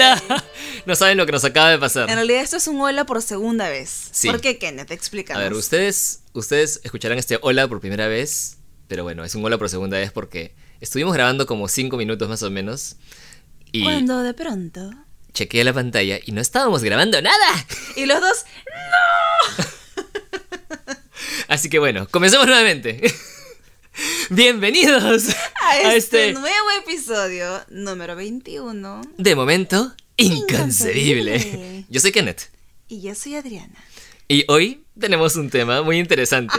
Hola. No saben lo que nos acaba de pasar. En realidad esto es un hola por segunda vez. Sí. ¿Por qué, Kenneth? Explícanos. A ver, ustedes, ustedes escucharán este hola por primera vez, pero bueno, es un hola por segunda vez porque estuvimos grabando como 5 minutos más o menos y Cuando de pronto... chequeé la pantalla y no estábamos grabando nada. Y los dos... Así que bueno, comencemos nuevamente. Bienvenidos A este, nuevo episodio, número 21. de momento inconcebible. Inconcebible. Yo soy Kenneth Y yo soy Adriana. y hoy tenemos un tema muy interesante.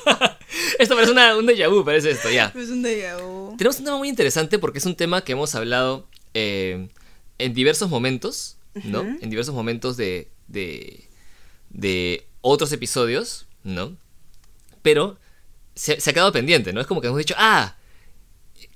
esto parece una, un déjà vu, parece esto, ya. Es un déjà vu. Tenemos un tema muy interesante porque es un tema que hemos hablado eh, en diversos momentos, ¿no? En diversos momentos de, de, de otros episodios, ¿no? Pero se, se ha quedado pendiente, ¿no? Es como que hemos dicho, ah,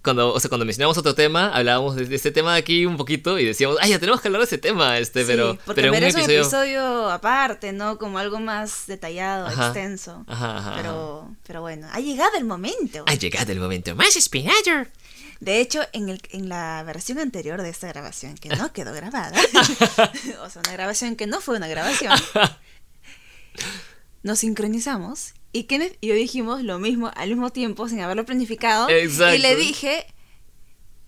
cuando, o sea, cuando mencionamos otro tema, hablábamos de, este tema de aquí un poquito y decíamos, ay, ya tenemos que hablar de ese tema, este, Sí, pero, pero en un episodio... un episodio aparte, ¿no? Como algo más detallado, Ajá. extenso. Ajá, ajá, Pero, pero bueno, ha llegado el momento. Ha llegado el momento más esperado. De hecho, en, el, en la versión anterior de esta grabación, que no quedó grabada, o sea, una grabación que no fue una grabación, nos sincronizamos y Kenneth y yo dijimos lo mismo al mismo tiempo sin haberlo planificado. Exacto. Y le dije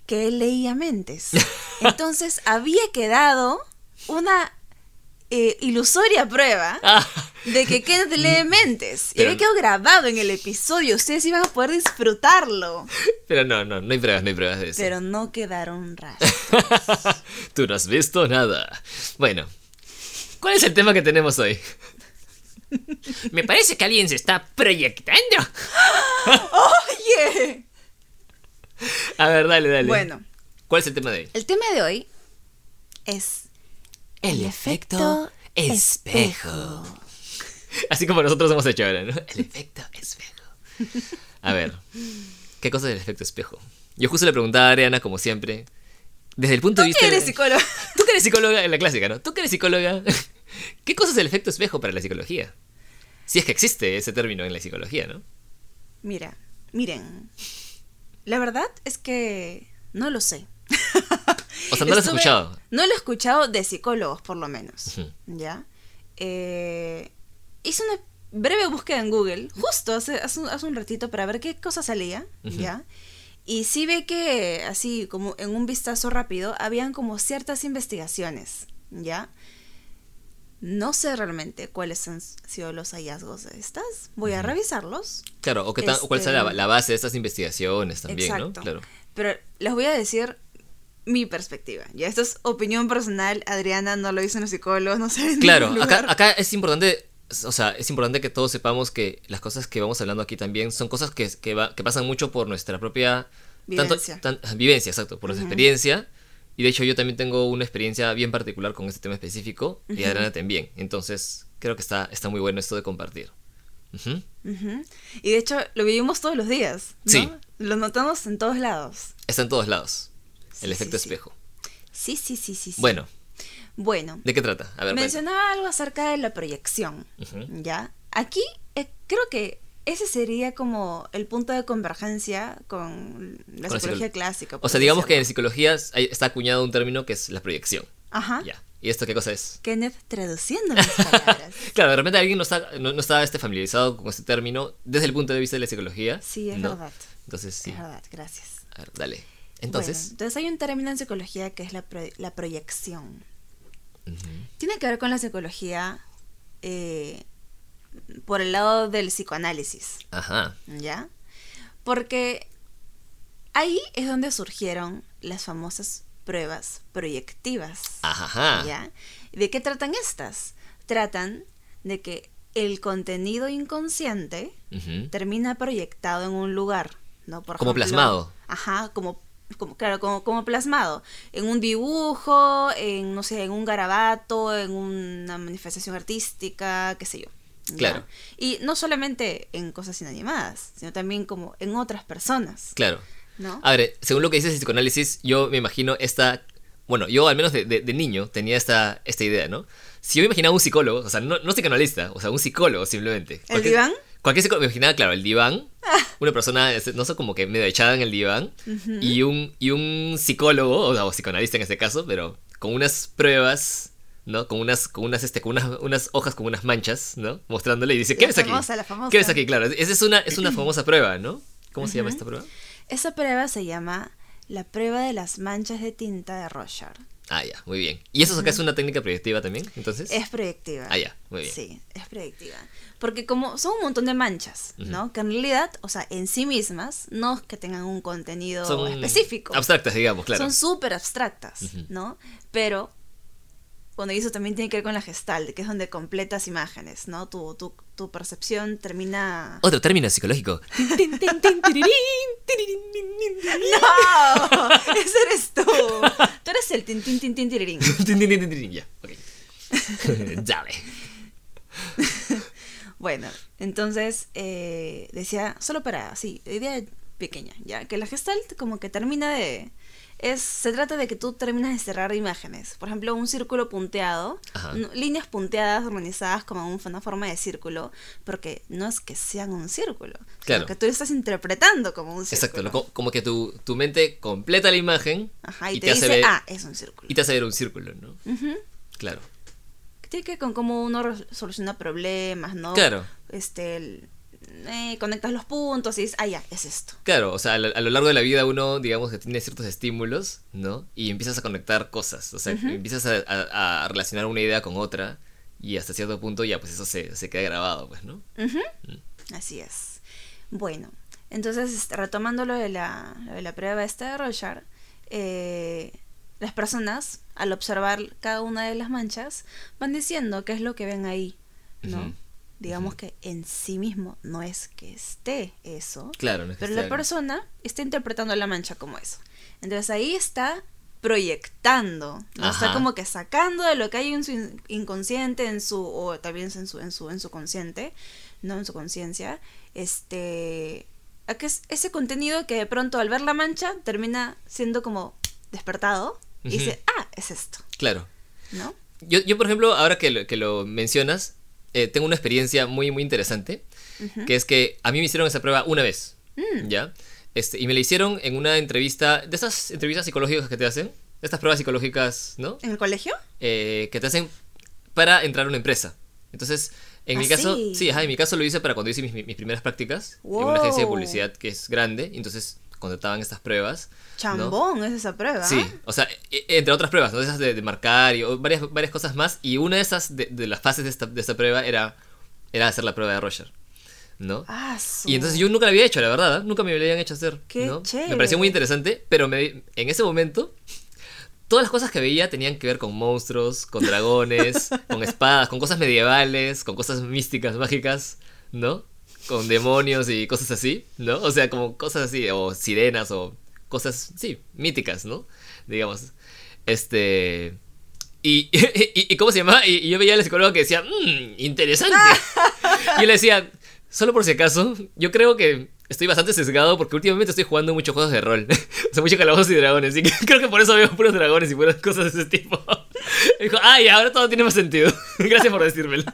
que él leía mentes. Entonces había quedado una eh, ilusoria prueba Ah, de que Kenneth lee mentes. Y había quedado grabado en el episodio. Ustedes iban a poder disfrutarlo. pero no, no, no hay pruebas, no hay pruebas de eso. Pero no quedaron rastros. Tú no has visto nada. Bueno, ¿cuál es el tema que tenemos hoy? Me parece que alguien se está proyectando. ¡Oye! A ver, dale, dale. Bueno, ¿Cuál es el tema de hoy? el tema de hoy es El efecto espejo. Así como nosotros hemos hecho ahora, ¿no? El efecto espejo. A ver, ¿qué cosa es el efecto espejo? Yo justo le preguntaba a Ariana, como siempre, desde el punto de vista... ¿Quién eres de- psicólogo? Tú que eres psicóloga en la clásica, ¿no? Tú que eres psicóloga, ¿qué cosa es el efecto espejo para la psicología? Si es que existe ese término en la psicología, ¿no? Mira, miren. La verdad es que no lo sé. O sea, no lo has Estuve- escuchado. No lo he escuchado de psicólogos, por lo menos. ¿Ya? Eh, hice una breve búsqueda en Google, justo hace, hace, un- hace un ratito, para ver qué cosa salía. ¿Ya? Y sí ve que, así como en un vistazo rápido, habían como ciertas investigaciones. ¿Ya? No sé realmente cuáles han sido los hallazgos de estas. Voy a revisarlos. Claro, o, qué tan- cuál Este- será la, la base de estas investigaciones también, Exacto. ¿no? Claro. Pero les voy a decir mi perspectiva. Ya, esto es opinión personal. Adriana no lo dicen los psicólogos, no sé. Claro, acá, acá es importante, o sea, es importante que todos sepamos que las cosas que vamos hablando aquí también son cosas que, que, va- que pasan mucho por nuestra propia... Vivencia. Tanto, tan- vivencia, exacto, por nuestra Ujú. experiencia. Y de hecho yo también tengo una experiencia bien particular con este tema específico y. Adriana también. Entonces creo que está, está muy bueno esto de compartir. Y de hecho lo vivimos todos los días. ¿no? Sí. Lo notamos en todos lados. Está en todos lados. El efecto sí, espejo. Sí, sí, sí, sí. sí. Bueno, Bueno, ¿de qué trata? A ver, mencionaba algo acerca de la proyección. ¿Ya? Aquí eh, creo que ese sería como el punto de convergencia con la Con psicología psicolo- clásica. O sea, digamos que en psicología está acuñado un término que es la proyección. Ajá. Ya. ¿Y esto qué cosa es? Kenneth traduciendo las palabras. Claro, de repente alguien no está, no, no está este, familiarizado con este término desde el punto de vista de la psicología. Sí, es ¿no? verdad. Entonces, sí. Es verdad, gracias. A ver, dale. Bueno, Entonces, entonces hay un término en psicología que es la, pro- la proyección. Tiene que ver con la psicología eh, por el lado del psicoanálisis, ajá. ¿ya? Porque ahí es donde surgieron las famosas pruebas proyectivas, Ajá. ¿ya? ¿De qué tratan estas? Tratan de que el contenido inconsciente ujú. termina proyectado en un lugar, ¿no? Por Como ejemplo, plasmado. Ajá, como, como claro, como, como plasmado. En un dibujo, en, no sé, en un garabato, en una manifestación artística, qué sé yo. ¿Ya? Claro. Y no solamente en cosas inanimadas, sino también como en otras personas, Claro. ¿no? A ver, según lo que dices de psicoanálisis, yo me imagino esta. Bueno, yo al menos de, de- de niño tenía esta, esta idea, ¿no? Si yo me imaginaba un psicólogo, o sea, no, no psicoanalista, o sea, un psicólogo simplemente. ¿El Cualquier- diván? Cualquier psicólogo, me imaginaba, claro, el diván, una persona, este, no sé, como que medio echada en el diván, y, un, y un psicólogo, o, sea, o psicoanalista en este caso, pero con unas pruebas, ¿no? Con unas, con unas, este, con unas, unas hojas con unas manchas, ¿no? Mostrándole y dice, ¿qué ves aquí? la famosa. ¿Qué ves aquí? Claro, esa es una, es una famosa prueba, ¿no? ¿Cómo se llama esta prueba? Esa prueba se llama la prueba de las manchas de tinta de Rorschach. Ah, ya, muy bien. ¿Y eso acá es una técnica proyectiva también, entonces? Es proyectiva. Ah, ya, muy bien. Sí, es proyectiva. Porque como son un montón de manchas, ¿no? Que en realidad, o sea, en sí mismas, no es que tengan un contenido Son específico. Abstractas, digamos, claro. Son súper abstractas, ¿no? Pero, bueno, y eso también tiene que ver con la gestalt, que es donde completas imágenes, ¿no? Tu, tu, tu percepción termina... Otro término psicológico. ¡No! Ese eres tú. Tú eres el tin tin tin tin tirirín. ya, ok. Dale. Bueno, entonces eh, decía, solo para, sí, idea pequeña, ya, que la gestalt como que termina de... Es, se trata de que tú terminas de cerrar imágenes. Por ejemplo, un círculo punteado, Ajá. líneas punteadas organizadas como un- una forma de círculo, porque no es que sean un círculo, sino Claro. que tú lo estás interpretando como un Exacto, círculo. lo- co- como que tu, tu mente completa la imagen Ajá, y, y te, te hace dice, ver- ah, es un círculo. y te hace ver un círculo, ¿no? Claro. Tiene que ver con cómo uno soluciona problemas, ¿no? Claro. Este, el- eh, conectas los puntos y dices, ah, ya, es esto. Claro, o sea, a lo, largo de la vida uno, digamos que tiene ciertos estímulos, ¿no? Y empiezas a conectar cosas, o sea, empiezas a, a- a relacionar una idea con otra y hasta cierto punto ya pues eso se, se queda grabado, pues, ¿no? Mm. Así es. Bueno, entonces este, retomando lo de la, lo de la prueba esta de Rorschach, eh, las personas al observar cada una de las manchas van diciendo qué es lo que ven ahí, ¿no? Digamos que en sí mismo no es que esté eso, Claro, no es que pero la persona está interpretando la mancha como eso. Entonces ahí está proyectando, ¿no? está como que sacando de lo que hay en su in- inconsciente, en su o también en su en su en su consciente, no en su conciencia, este a que es ese contenido que de pronto al ver la mancha termina siendo como despertado y dice, "Ah, es esto", Claro. ¿no? Yo, yo por ejemplo, ahora que lo, que lo mencionas, eh, tengo una experiencia muy, muy interesante, que es que a mí me hicieron esa prueba una vez, Mm. ¿ya? Este, y me la hicieron en una entrevista, de esas entrevistas psicológicas que te hacen, estas pruebas psicológicas, ¿no? ¿En el colegio? Eh, que te hacen para entrar a una empresa. Entonces, en ¿Ah, mi caso, sí? sí, ajá, en mi caso lo hice para cuando hice mis, mis primeras prácticas en una agencia de publicidad que es grande, entonces contrataban estas pruebas. ¿no? Chambón es esa prueba. Sí, o sea, e- entre otras pruebas, ¿no? Esas de, de marcar y varias, varias cosas más. Y una de esas, de, de las fases de esta, de esta prueba era, era hacer la prueba de Roger, ¿no? Ah, su- Y entonces yo nunca la había hecho, la verdad, ¿eh? nunca me la habían hecho hacer. Qué ¿no? chévere. Me pareció muy interesante, pero me- en ese momento, todas las cosas que veía tenían que ver con monstruos, con dragones, con espadas, con cosas medievales, con cosas místicas, mágicas, ¿no? Con demonios y cosas así, ¿no? O sea, como cosas así, o sirenas, o cosas, sí, míticas, ¿no? Digamos. Este. Y, y, y ¿cómo se llama? Y, y yo veía al psicólogo que decía, mmm, interesante. y le decía, solo por si acaso, yo creo que estoy bastante sesgado porque últimamente estoy jugando muchos juegos de rol. o sea, muchos calabozos y dragones. Y creo que por eso veo puros dragones y puras cosas de ese tipo. y dijo, ay, ahora todo tiene más sentido. Gracias por decírmelo.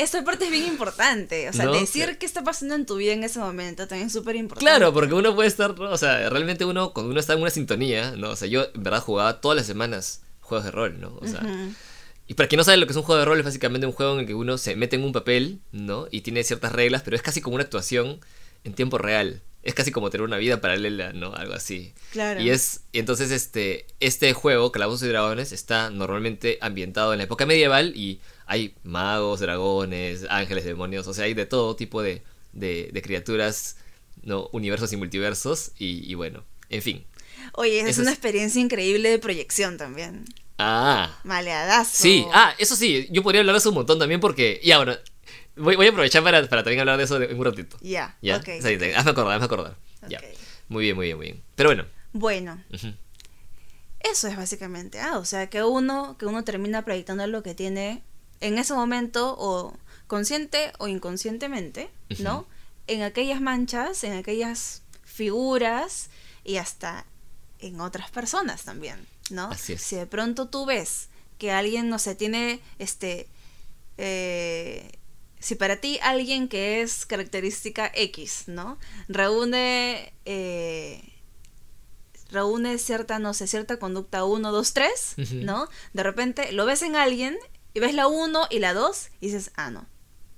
Esta parte es bien importante. O sea, ¿No? decir qué está pasando en tu vida en ese momento también es súper importante. Claro, porque uno puede estar, o sea, realmente uno, cuando uno está en una sintonía, ¿no? O sea, yo en verdad jugaba todas las semanas juegos de rol, ¿no? O sea, y para quien no sabe lo que es un juego de rol, es básicamente un juego en el que uno se mete en un papel, ¿no? Y tiene ciertas reglas, pero es casi como una actuación en tiempo real. Es casi como tener una vida paralela, ¿no? Algo así. Claro. Y es, y entonces este, este juego, Calabozos y Dragones, está normalmente ambientado en la época medieval y hay magos, dragones, ángeles, demonios, o sea, hay de todo tipo de, de, de criaturas, ¿no? Universos y multiversos, y, y bueno, en fin. Oye, es una es- experiencia increíble de proyección también. Ah, Maleadazo. sí, ah, eso sí, yo podría hablar de eso un montón también porque, ya, bueno, voy, voy a aprovechar para, para también hablar de eso en un ratito. Ya, ¿Ya? ok. Hazme acordar, hazme acordar. Ya. Ok. Muy bien, muy bien, muy bien. Pero bueno. Bueno, eso es básicamente. Ah, o sea, que uno, que uno termina proyectando lo que tiene en ese momento, o consciente o inconscientemente, ¿no? En aquellas manchas, en aquellas figuras y hasta en otras personas también, ¿no? Así es. Si de pronto tú ves que alguien, no sé, tiene este. eh, si para ti alguien que es característica X, ¿no? Reúne. eh, reúne cierta, no sé, cierta conducta 1, 2, 3, Ujú. ¿no? De repente lo ves en alguien y ves la 1 y la 2 y dices, ah, no,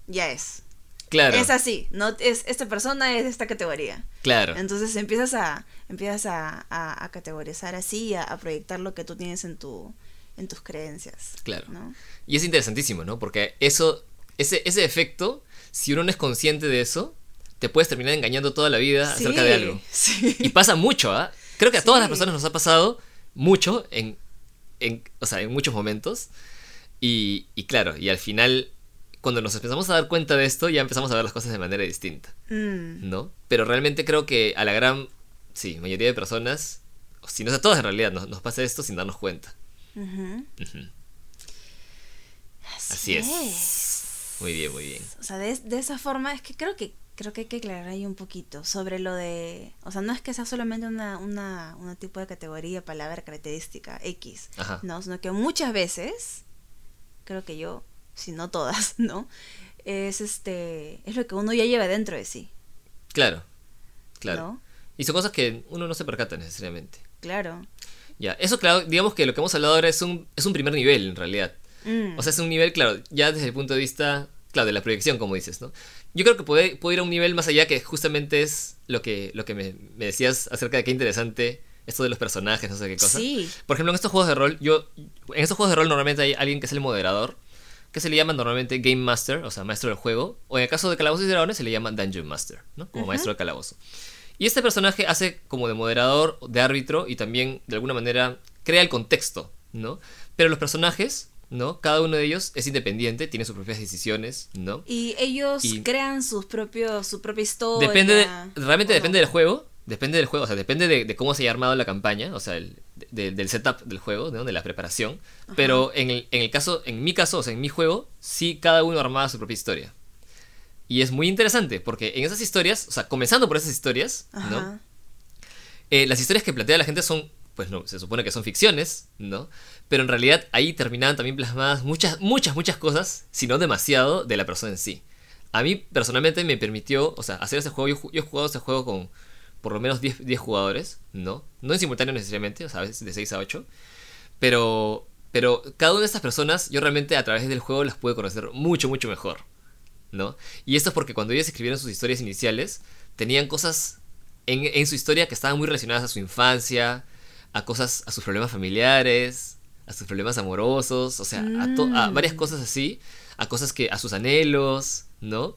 ya es. Claro. Es así, no es esta persona es de esta categoría. Claro. Entonces empiezas a empiezas a, a- a categorizar así, a, a proyectar lo que tú tienes en tu en tus creencias. Claro. ¿no? Y es interesantísimo, ¿no? Porque eso, ese, ese efecto, si uno no es consciente de eso, te puedes terminar engañando toda la vida acerca de algo. Sí. Y pasa mucho, ¿ah? Creo que a todas las Sí. personas nos ha pasado mucho en, en, o sea, en muchos momentos. Y, y claro, y al final, cuando nos empezamos a dar cuenta de esto, ya empezamos a ver las cosas de manera distinta, Mm, ¿no? Pero realmente creo que a la gran, sí, mayoría de personas, si no es a todas en realidad, nos, nos pasa esto sin darnos cuenta. Así, Así es. es. Muy bien, muy bien. O sea, de, de esa forma es que creo que creo que hay que aclarar ahí un poquito sobre lo de, o sea, no es que sea solamente una una una tipo de categoría, palabra, característica X, Ajá. no, sino que muchas veces creo que yo, si no todas, ¿no? Es este es lo que uno ya lleva dentro de sí, Claro, claro. ¿no? Y son cosas que uno no se percata necesariamente. Claro. Ya, eso claro, digamos que lo que hemos hablado ahora es un, es un primer nivel en realidad. Mm, O sea, es un nivel, claro, ya desde el punto de vista, claro, de la proyección, como dices, ¿no? Yo creo que puede, puede ir a un nivel más allá que justamente es lo que, lo que me, me decías acerca de qué interesante esto de los personajes, no sé qué cosa. sí. Por ejemplo, en estos juegos de rol, yo, en estos juegos de rol normalmente hay alguien que es el moderador, que se le llama normalmente Game Master, o sea, maestro del juego, o en el caso de Calabozos y Dragones se le llama Dungeon Master, ¿no? Como maestro de calabozo. Y este personaje hace como de moderador, de árbitro y también de alguna manera crea el contexto, ¿no? Pero los personajes, ¿no? Cada uno de ellos es independiente, tiene sus propias decisiones, ¿no? Y ellos Y- crean sus propios su propia historia. Depende de- realmente ¿o depende no? del juego. Depende del juego, o sea, depende de, de cómo se haya armado la campaña, o sea, el- de- del setup del juego, ¿no? de la preparación. Pero en el, en el caso, en mi caso, o sea, en mi juego, sí cada uno armaba su propia historia. Y es muy interesante, porque en esas historias, o sea, comenzando por esas historias, ¿no? Eh, las historias que plantea la gente son, pues no, se supone que son ficciones, ¿no? Pero en realidad ahí terminaban también plasmadas muchas, muchas, muchas cosas, si no demasiado, de la persona en sí. A mí personalmente me permitió, o sea, hacer ese juego, yo, yo he jugado ese juego con por lo menos 10, 10 jugadores, ¿no? No en simultáneo necesariamente, o sea, a veces de 6 a 8. Pero, pero cada una de estas personas, yo realmente a través del juego las pude conocer mucho, mucho mejor, ¿no? Y esto es porque cuando ellos escribieron sus historias iniciales, tenían cosas en, en su historia que estaban muy relacionadas a su infancia, a cosas, a sus problemas familiares, a sus problemas amorosos, o sea, a, to- a Mm. varias cosas así, a cosas que, a sus anhelos, ¿no?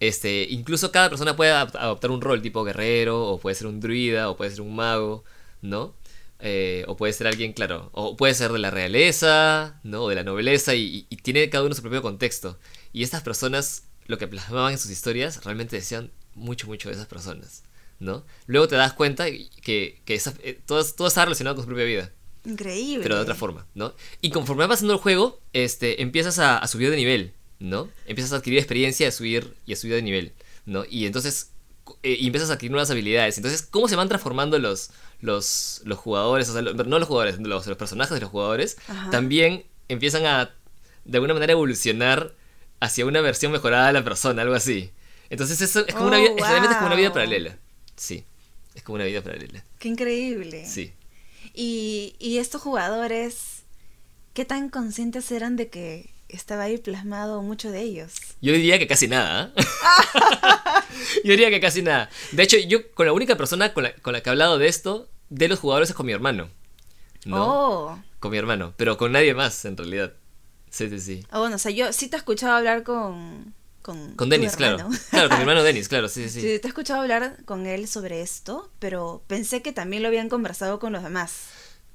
Este, incluso cada persona puede adoptar un rol tipo guerrero, o puede ser un druida, o puede ser un mago, ¿no? Eh, o puede ser alguien, claro, o puede ser de la realeza, ¿no? O de la nobleza, y, y tiene cada uno su propio contexto. Y estas personas, lo que plasmaban en sus historias, realmente decían mucho, mucho de esas personas, ¿no? Luego te das cuenta que, que eh, todo, todo está relacionado con su propia vida, Increíble. pero de otra forma, ¿no? Y conforme va pasando el juego, este, empiezas a, a subir de nivel, ¿no? Empiezas a adquirir experiencia, a subir y a subir de nivel, ¿no? Y entonces eh, y empiezas a adquirir nuevas habilidades. Entonces, ¿cómo se van transformando los, los, los jugadores? O sea, no los jugadores, los, los personajes de los jugadores. Ajá. También empiezan a, de alguna manera, evolucionar hacia una versión mejorada de la persona, algo así. Entonces, eso es como una Oh, vida, realmente es como una vida paralela. Sí, es como una vida paralela. Qué increíble. Sí. Y, y estos jugadores, ¿qué tan conscientes eran de que estaba ahí plasmado mucho de ellos? Yo diría que casi nada. ¿ah? yo diría que casi nada. De hecho, yo con la única persona con la, con la que he hablado de esto, de los jugadores, es con mi hermano. ¿No? Oh. Con mi hermano, pero con nadie más, en realidad. Sí, sí, sí. Ah, bueno, o sea, yo sí te he escuchado hablar con... Con, Con tu Denis, claro. Claro, con mi hermano Denis, claro, sí, sí, Sí, sí. te he escuchado hablar con él sobre esto, pero pensé que también lo habían conversado con los demás.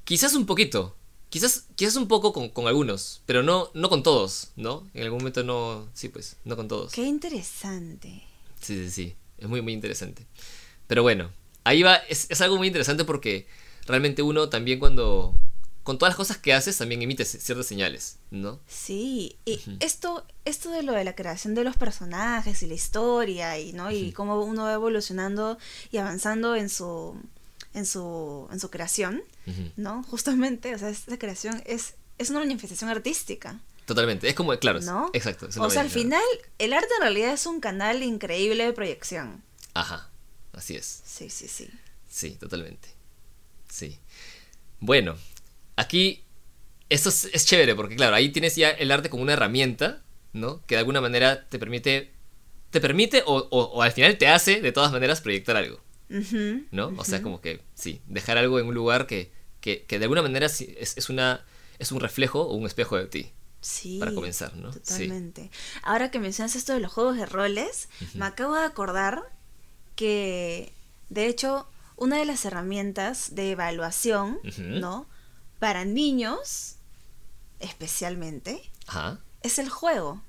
Quizás un poquito. Quizás, quizás un poco con, con algunos, pero no, no con todos, ¿no? En algún momento no. Sí, pues, no con todos. Qué interesante. Sí, sí, sí. Es muy, muy interesante. Pero bueno, ahí va. Es, es algo muy interesante porque realmente uno también cuando. Con todas las cosas que haces, también emites ciertas señales, ¿no? Sí, y esto, esto de lo de la creación de los personajes y la historia y no y cómo uno va evolucionando y avanzando en su en su en su creación. ¿no? Justamente, o sea, esta creación es es una manifestación artística, Totalmente. Es como, claro, ¿no? exacto. O sea, al final el arte en realidad es un canal increíble de proyección. Ajá, así es. Sí, sí, sí. Sí, totalmente. Sí. Bueno, aquí esto es, es chévere porque, claro, ahí tienes ya el arte como una herramienta, ¿no? Que de alguna manera te permite, te permite o, o- o al final te hace, de todas maneras, proyectar algo, ¿no? O sea, como que, sí, dejar algo en un lugar que, que, que de alguna manera sí es, es, una, es un reflejo o un espejo de ti, Sí. para comenzar, ¿no? Sí. Totalmente. Ahora que mencionas esto de los juegos de roles, me acabo de acordar que, de hecho, una de las herramientas de evaluación. ¿no? Para niños, especialmente, Ajá. es el juego.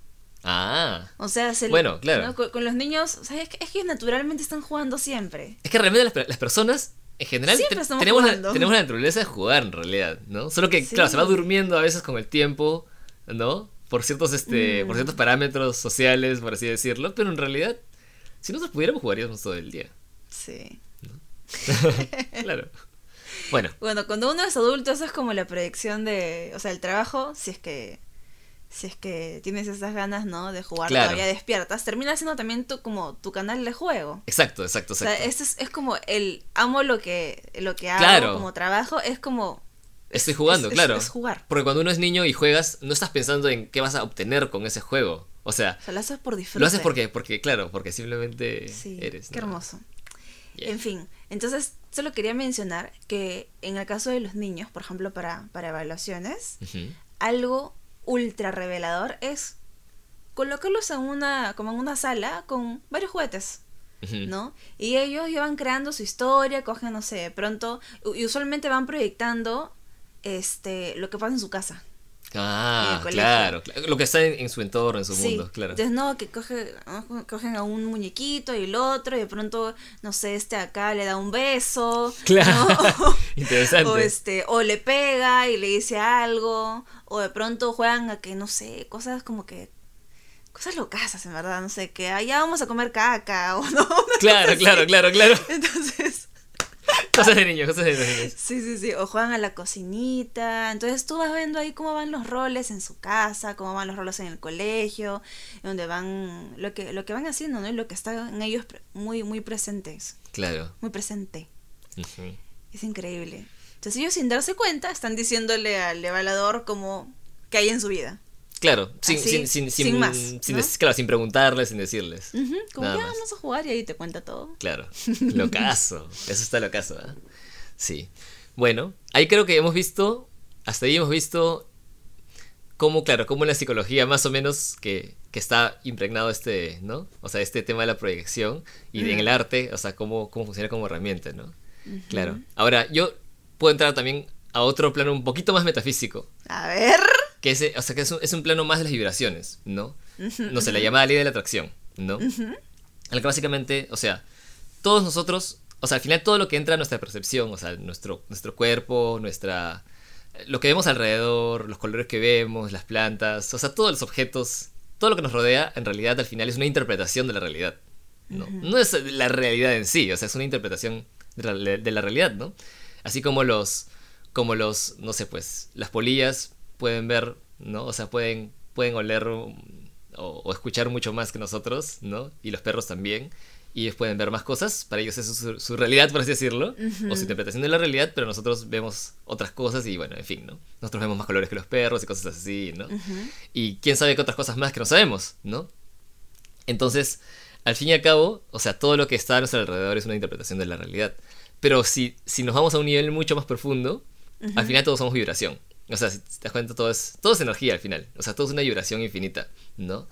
Ah. O sea, es el- Bueno, claro. ¿no? Con, con los niños, o sea, es, que, es que ellos naturalmente están jugando siempre. Es que realmente las, per- las personas, en general, te- tenemos, la, tenemos la naturaleza de jugar, en realidad, ¿no? Solo que, Sí. claro, se va durmiendo a veces con el tiempo, ¿no? Por ciertos, este, Mm. por ciertos parámetros sociales, por así decirlo, pero en realidad, si nosotros pudiéramos, jugaríamos todo el día. Sí. claro. Bueno, Bueno, cuando uno es adulto, eso es como la proyección de, o sea, el trabajo, si es que, si es que tienes esas ganas, ¿no? De jugar Claro. todavía despiertas, termina siendo también tu, como tu canal de juego. exacto, exacto, O sea, exacto. es, es como el amo lo que, lo que hago Claro. como trabajo, es como Estoy jugando, es- claro. es jugar. Porque cuando uno es niño y juegas, no estás pensando en qué vas a obtener con ese juego. O sea, o sea, lo haces por disfrute. lo haces porque, porque claro, porque simplemente Sí, eres. qué ¿no? hermoso. Yeah. En fin, entonces solo quería mencionar que en el caso de los niños, por ejemplo, para, para evaluaciones, algo ultra revelador es colocarlos en una, como en una sala con varios juguetes. ¿no? Y ellos van creando su historia, cogen, no sé, de pronto, y usualmente van proyectando este lo que pasa en su casa. Ah, claro, claro. Lo que está en, en su entorno, en su Sí, mundo, claro. Entonces, no, que coge, cogen a un muñequito y el otro, y de pronto, no sé, este acá le da un beso. Claro. ¿no? Interesante. O este, o le pega y le dice algo, o de pronto juegan a que, no sé, cosas como que, cosas locas, en verdad, no sé, que allá vamos a comer caca, o no. Claro, claro, claro, claro. Entonces, Cosas de niños, cosas de niños. sí, sí, sí, o juegan a la cocinita, entonces tú vas viendo ahí cómo van los roles en su casa, cómo van los roles en el colegio, donde van, lo que, lo que van haciendo, ¿no? Y lo que está en ellos muy, muy presentes, Claro. muy presente. Ujú. Es increíble. Entonces ellos sin darse cuenta están diciéndole al evaluador como que hay en su vida. Claro, sin, Así, sin, sin, sin más, sin ¿no? dec- claro, sin preguntarles, sin decirles. Como ya vamos a jugar y ahí te cuenta todo. Claro. Locazo. Eso está locazo, ¿ah? Sí. Bueno, ahí creo que hemos visto, hasta ahí hemos visto cómo, claro, cómo en la psicología más o menos que, que está impregnado este, ¿no? O sea, este tema de la proyección y en el arte, o sea, cómo, cómo funciona como herramienta, ¿no? Claro. Ahora, yo puedo entrar también a otro plano un poquito más metafísico, A ver. Que es, o sea, que es un, es un plano más de las vibraciones, ¿no? No sé, la llamada ley de la atracción, ¿no? En la que básicamente, o sea, todos nosotros, o sea, al final todo lo que entra a nuestra percepción, o sea, nuestro, nuestro cuerpo, nuestra... Lo que vemos alrededor, los colores que vemos, las plantas, o sea, todos los objetos, todo lo que nos rodea, en realidad al final es una interpretación de la realidad. No, no es la realidad en sí, o sea, es una interpretación de la, de la realidad, ¿no? Así como los, como los, no sé, pues, las polillas pueden ver, ¿no? O sea, pueden, pueden oler o, o escuchar mucho más que nosotros, ¿no? Y los perros también. Y ellos pueden ver más cosas, para ellos es su, su realidad, por así decirlo, o su interpretación de la realidad, pero nosotros vemos otras cosas y bueno, en fin, ¿no? Nosotros vemos más colores que los perros y cosas así, ¿no? Y quién sabe qué otras cosas más que no sabemos, ¿no? Entonces, al fin y al cabo, o sea, todo lo que está a nuestro alrededor es una interpretación de la realidad. Pero si, si nos vamos a un nivel mucho más profundo, al final todos somos vibración. O sea, si te das cuenta, todo es, todo es energía al final. O sea, todo es una vibración infinita, ¿no?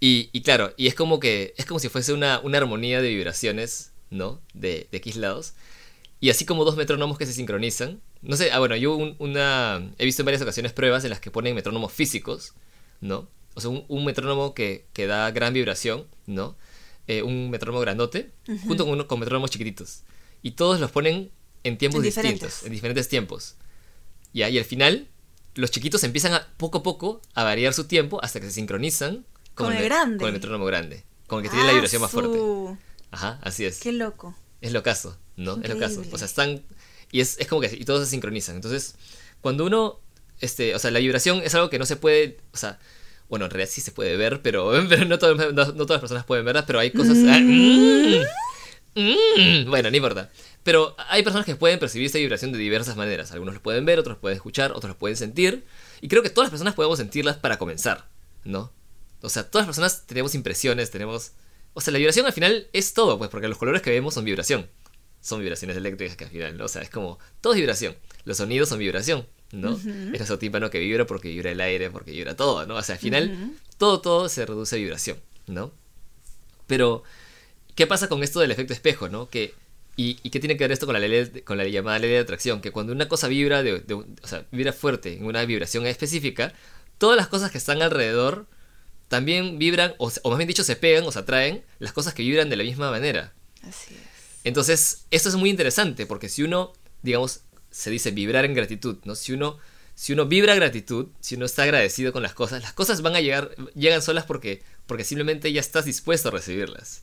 Y, y claro, y es como que es como si fuese una, una armonía de vibraciones, ¿no? De, de X lados. Y así como dos metrónomos que se sincronizan. No sé, ah, bueno, yo un- una, he visto en varias ocasiones pruebas en las que ponen metrónomos físicos, ¿no? O sea, un, un metrónomo que, que da gran vibración, ¿no? Eh, un metrónomo grandote, junto con, uno, con metrónomos chiquititos. Y todos los ponen en tiempos En distintos, en diferentes tiempos. Ya, y al final, los chiquitos empiezan a poco a poco a variar su tiempo hasta que se sincronizan Con el grande. Con el metrónomo grande. Con el que tiene la vibración más fuerte. Ajá, así es. Qué loco. Es lo caso, ¿no? Es lo caso. Increíble. O sea, están. Y es, es como que. Y todos se sincronizan. Entonces, cuando uno. Este, o sea, la vibración es algo que no se puede. O sea. Bueno, en realidad sí se puede ver, pero, pero no, todo- no- no todas las personas pueden verlas, pero hay cosas. ah, mm. Mm, bueno, no importa. Pero hay personas que pueden percibir esta vibración de diversas maneras. Algunos lo pueden ver, otros lo pueden escuchar, otros lo pueden sentir. Y creo que todas las personas podemos sentirlas para comenzar, ¿no? O sea, todas las personas tenemos impresiones, tenemos... O sea, la vibración al final es todo, pues, porque los colores que vemos son vibración. Son vibraciones eléctricas que al final, ¿no? O sea, es como... Todo es vibración. Los sonidos son vibración, ¿no? Es nuestro tímpano que vibra porque vibra el aire, porque vibra todo, ¿no? O sea, al final, todo, todo se reduce a vibración, ¿no? Pero, ¿qué pasa con esto del efecto espejo, ¿no? Que ¿Y, qué tiene que ver esto con la, ley, con la llamada ley de atracción? Que cuando una cosa vibra, de, o sea, vibra fuerte, en una vibración específica, todas las cosas que están alrededor también vibran, o, más bien dicho, se pegan o se atraen las cosas que vibran de la misma manera. Así es. Entonces, esto es muy interesante, porque si uno, digamos, se dice vibrar en gratitud, ¿no? Si uno, si uno vibra gratitud, si uno está agradecido con las cosas, las cosas van a llegar, llegan solas porque, porque simplemente ya estás dispuesto a recibirlas,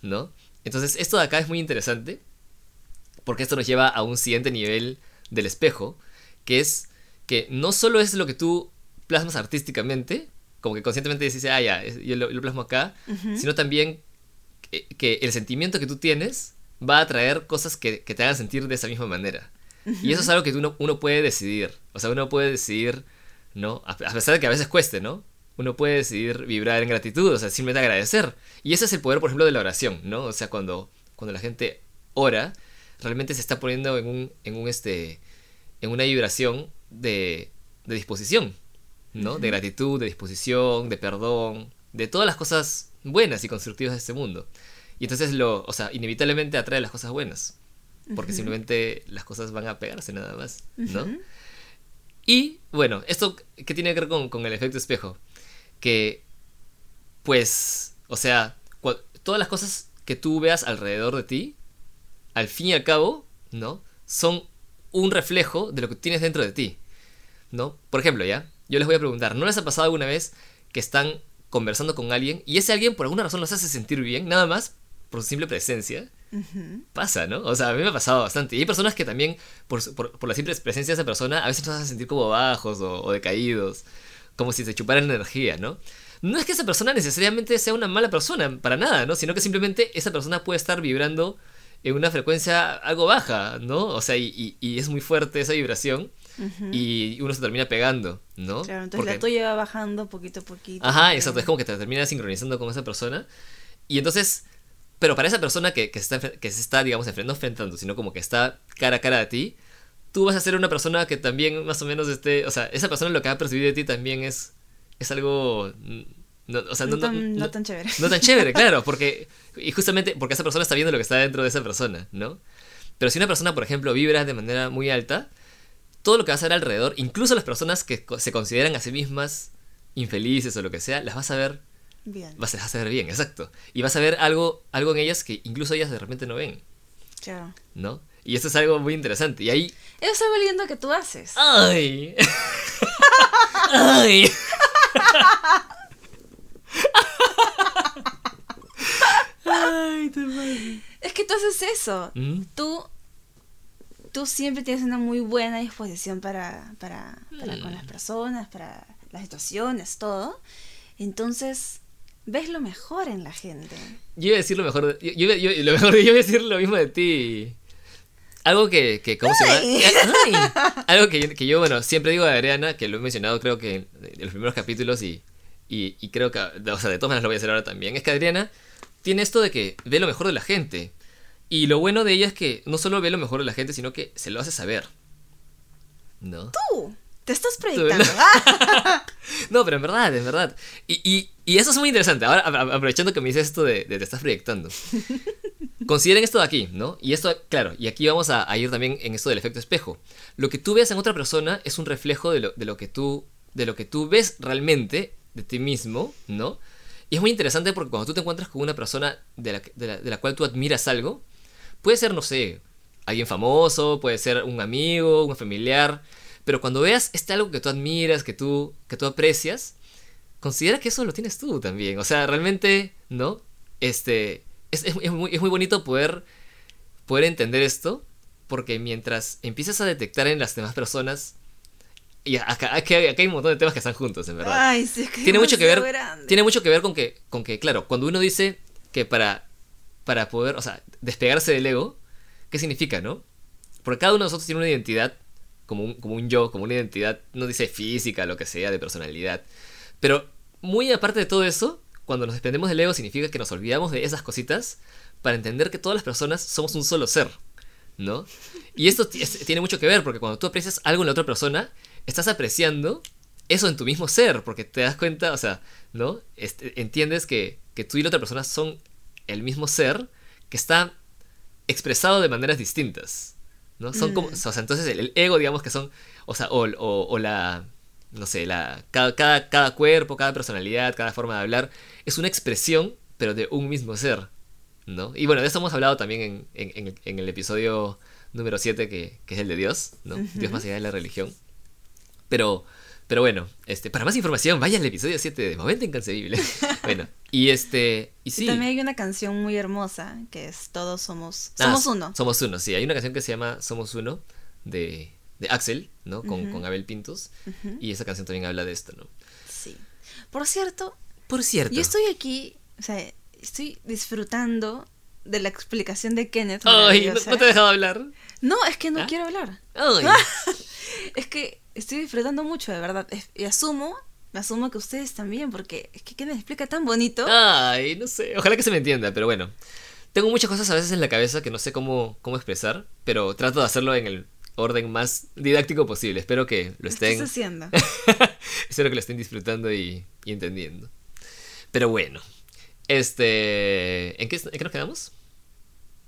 ¿no? Entonces, esto de acá es muy interesante, porque esto nos lleva a un siguiente nivel del espejo, que es que no solo es lo que tú plasmas artísticamente, como que conscientemente dices, ah, ya, yo lo, plasmo acá, sino también que, el sentimiento que tú tienes va a traer cosas que, te hagan sentir de esa misma manera. Y eso es algo que uno, uno puede decidir. O sea, uno puede decidir, ¿no? A pesar de que a veces cueste, ¿no? Uno puede decidir vibrar en gratitud, o sea, simplemente agradecer. Y ese es el poder, por ejemplo, de la oración, ¿no? O sea, cuando, cuando la gente ora, realmente se está poniendo en un, en un este, en una vibración de, de disposición, ¿no? De gratitud, de disposición, de perdón, de todas las cosas buenas y constructivas de este mundo. Y entonces lo, o sea, inevitablemente atrae las cosas buenas, porque simplemente las cosas van a pegarse nada más, ¿no? Y bueno, esto qué tiene que ver con, con el efecto espejo que, pues, o sea, todas las cosas que tú veas alrededor de ti, al fin y al cabo, ¿no? Son un reflejo de lo que tienes dentro de ti, ¿no? Por ejemplo, ya, yo les voy a preguntar, ¿no les ha pasado alguna vez que están conversando con alguien y ese alguien por alguna razón los hace sentir bien, nada más por su simple presencia? Pasa, ¿no? O sea, a mí me ha pasado bastante. Y hay personas que también, por, la simple presencia de esa persona, a veces nos hacen sentir como bajos o decaídos como si se chupara energía, ¿no? No es que esa persona necesariamente sea una mala persona, para nada, ¿no? Sino que simplemente esa persona puede estar vibrando en una frecuencia algo baja, ¿no? O sea, y, es muy fuerte esa vibración y uno se termina pegando, ¿no? Claro, entonces la tuya va bajando poquito a poquito. Ajá, exacto, es como que te termina sincronizando con esa persona. Y entonces, pero para esa persona que, se, está, que se está, digamos, no enfrentando, sino como que está cara a cara a ti, tú vas a ser una persona que también más o menos esté, o sea, esa persona lo que va a percibir de ti también es, es algo... No, o sea, no, tan, no, tan, chévere. No tan chévere, claro, porque... Y justamente porque esa persona está viendo lo que está dentro de esa persona, ¿no? Pero si una persona, por ejemplo, vibra de manera muy alta, todo lo que va a ser alrededor, incluso las personas que se consideran a sí mismas infelices o lo que sea, las vas a ver bien. Vas, a ver bien, exacto. Y vas a ver algo, algo en ellas que incluso ellas de repente no ven. Claro. ¿No? Y eso es algo muy interesante. Y ahí. Eso es algo lindo que tú haces. ¡Ay! ¡Ay! Ay, te Es que tú haces eso. ¿Mm? Tú. Tú siempre tienes una muy buena disposición para, para, para con las mm. personas, para las situaciones, todo. Entonces, ves lo mejor en la gente. Yo iba a decir lo mejor. yo, yo, lo mejor, yo iba a decir lo mismo de ti. Algo que, que ¿cómo se llama? Algo que, que, yo, bueno, siempre digo de Adriana, que lo he mencionado creo que en, los primeros capítulos y, y, creo que, o sea, de todas maneras lo voy a hacer ahora también, es que Adriana tiene esto de que ve lo mejor de la gente. Y lo bueno de ella es que no solo ve lo mejor de la gente, sino que se lo hace saber. ¿No? Tú. Te estás proyectando. no, pero en verdad, en verdad. Y, y, y, eso es muy interesante. Ahora, aprovechando que me dices esto de, de te estás proyectando. Consideren esto de aquí, ¿no? Y esto, claro, y aquí vamos a, ir también en esto del efecto espejo. Lo que tú ves en otra persona es un reflejo de lo, de lo, que, tú, de lo que tú ves realmente de ti mismo, ¿no? Y es muy interesante porque cuando tú te encuentras con una persona de la, de la, cual tú admiras algo, puede ser, no sé, alguien famoso, puede ser un amigo, un familiar, pero cuando veas este algo que tú admiras, que tú, que tú aprecias, considera que eso lo tienes tú también. O sea, realmente, ¿no? Este, es, muy, bonito poder, poder entender esto, porque mientras empiezas a detectar en las demás personas, y acá, hay un montón de temas que están juntos, en verdad. tiene mucho que ver, tiene mucho que ver con que, con que, claro, cuando uno dice que para para poder, o sea, despegarse del ego, ¿qué significa, no? Porque cada uno de nosotros tiene una identidad, como un, como un yo, como una identidad, no dice física, lo que sea, de personalidad. Pero muy aparte de todo eso, cuando nos desprendemos del ego significa que nos olvidamos de esas cositas para entender que todas las personas somos un solo ser, ¿no? Y esto tiene mucho que ver porque cuando tú aprecias algo en la otra persona, estás apreciando eso en tu mismo ser, porque te das cuenta, o sea, ¿no? Este, entiendes que, que tú y la otra persona son el mismo ser que está expresado de maneras distintas, ¿no? Son como, mm. o sea, entonces el, ego, digamos que son, o sea, o, o, la, no sé, la, cada, cada, cada, cuerpo, cada personalidad, cada forma de hablar, es una expresión, pero de un mismo ser, ¿no? Y bueno, de eso hemos hablado también en, en, en el episodio número 7, que, que, es el de Dios, ¿no? Dios más allá de la religión. Pero, pero bueno, este, para más información, vaya al episodio 7 de Momento Inconcebible. bueno, y este. Y sí. también hay una canción muy hermosa que es Todos somos. Ah, somos uno. Somos uno, sí. Hay una canción que se llama Somos uno de, de Axel, ¿no? Con, con Abel Pintos. Y esa canción también habla de esto, ¿no? Sí. Por cierto. Por cierto. Yo estoy aquí, o sea, estoy disfrutando de la explicación de Kenneth. Ay, ¿no, te he dejado hablar? No, es que no ¿Ah? quiero hablar. Ay. es que estoy disfrutando mucho, de verdad. Y asumo, me asumo que ustedes también, porque es que Kenneth explica tan bonito. Ay, no sé, ojalá que se me entienda, pero bueno. Tengo muchas cosas a veces en la cabeza que no sé cómo, cómo expresar, pero trato de hacerlo en el orden más didáctico posible. Espero que lo estén. ¿Qué haciendo? Espero que lo estén disfrutando y, y entendiendo. Pero bueno, este. ¿En qué, ¿En qué nos quedamos?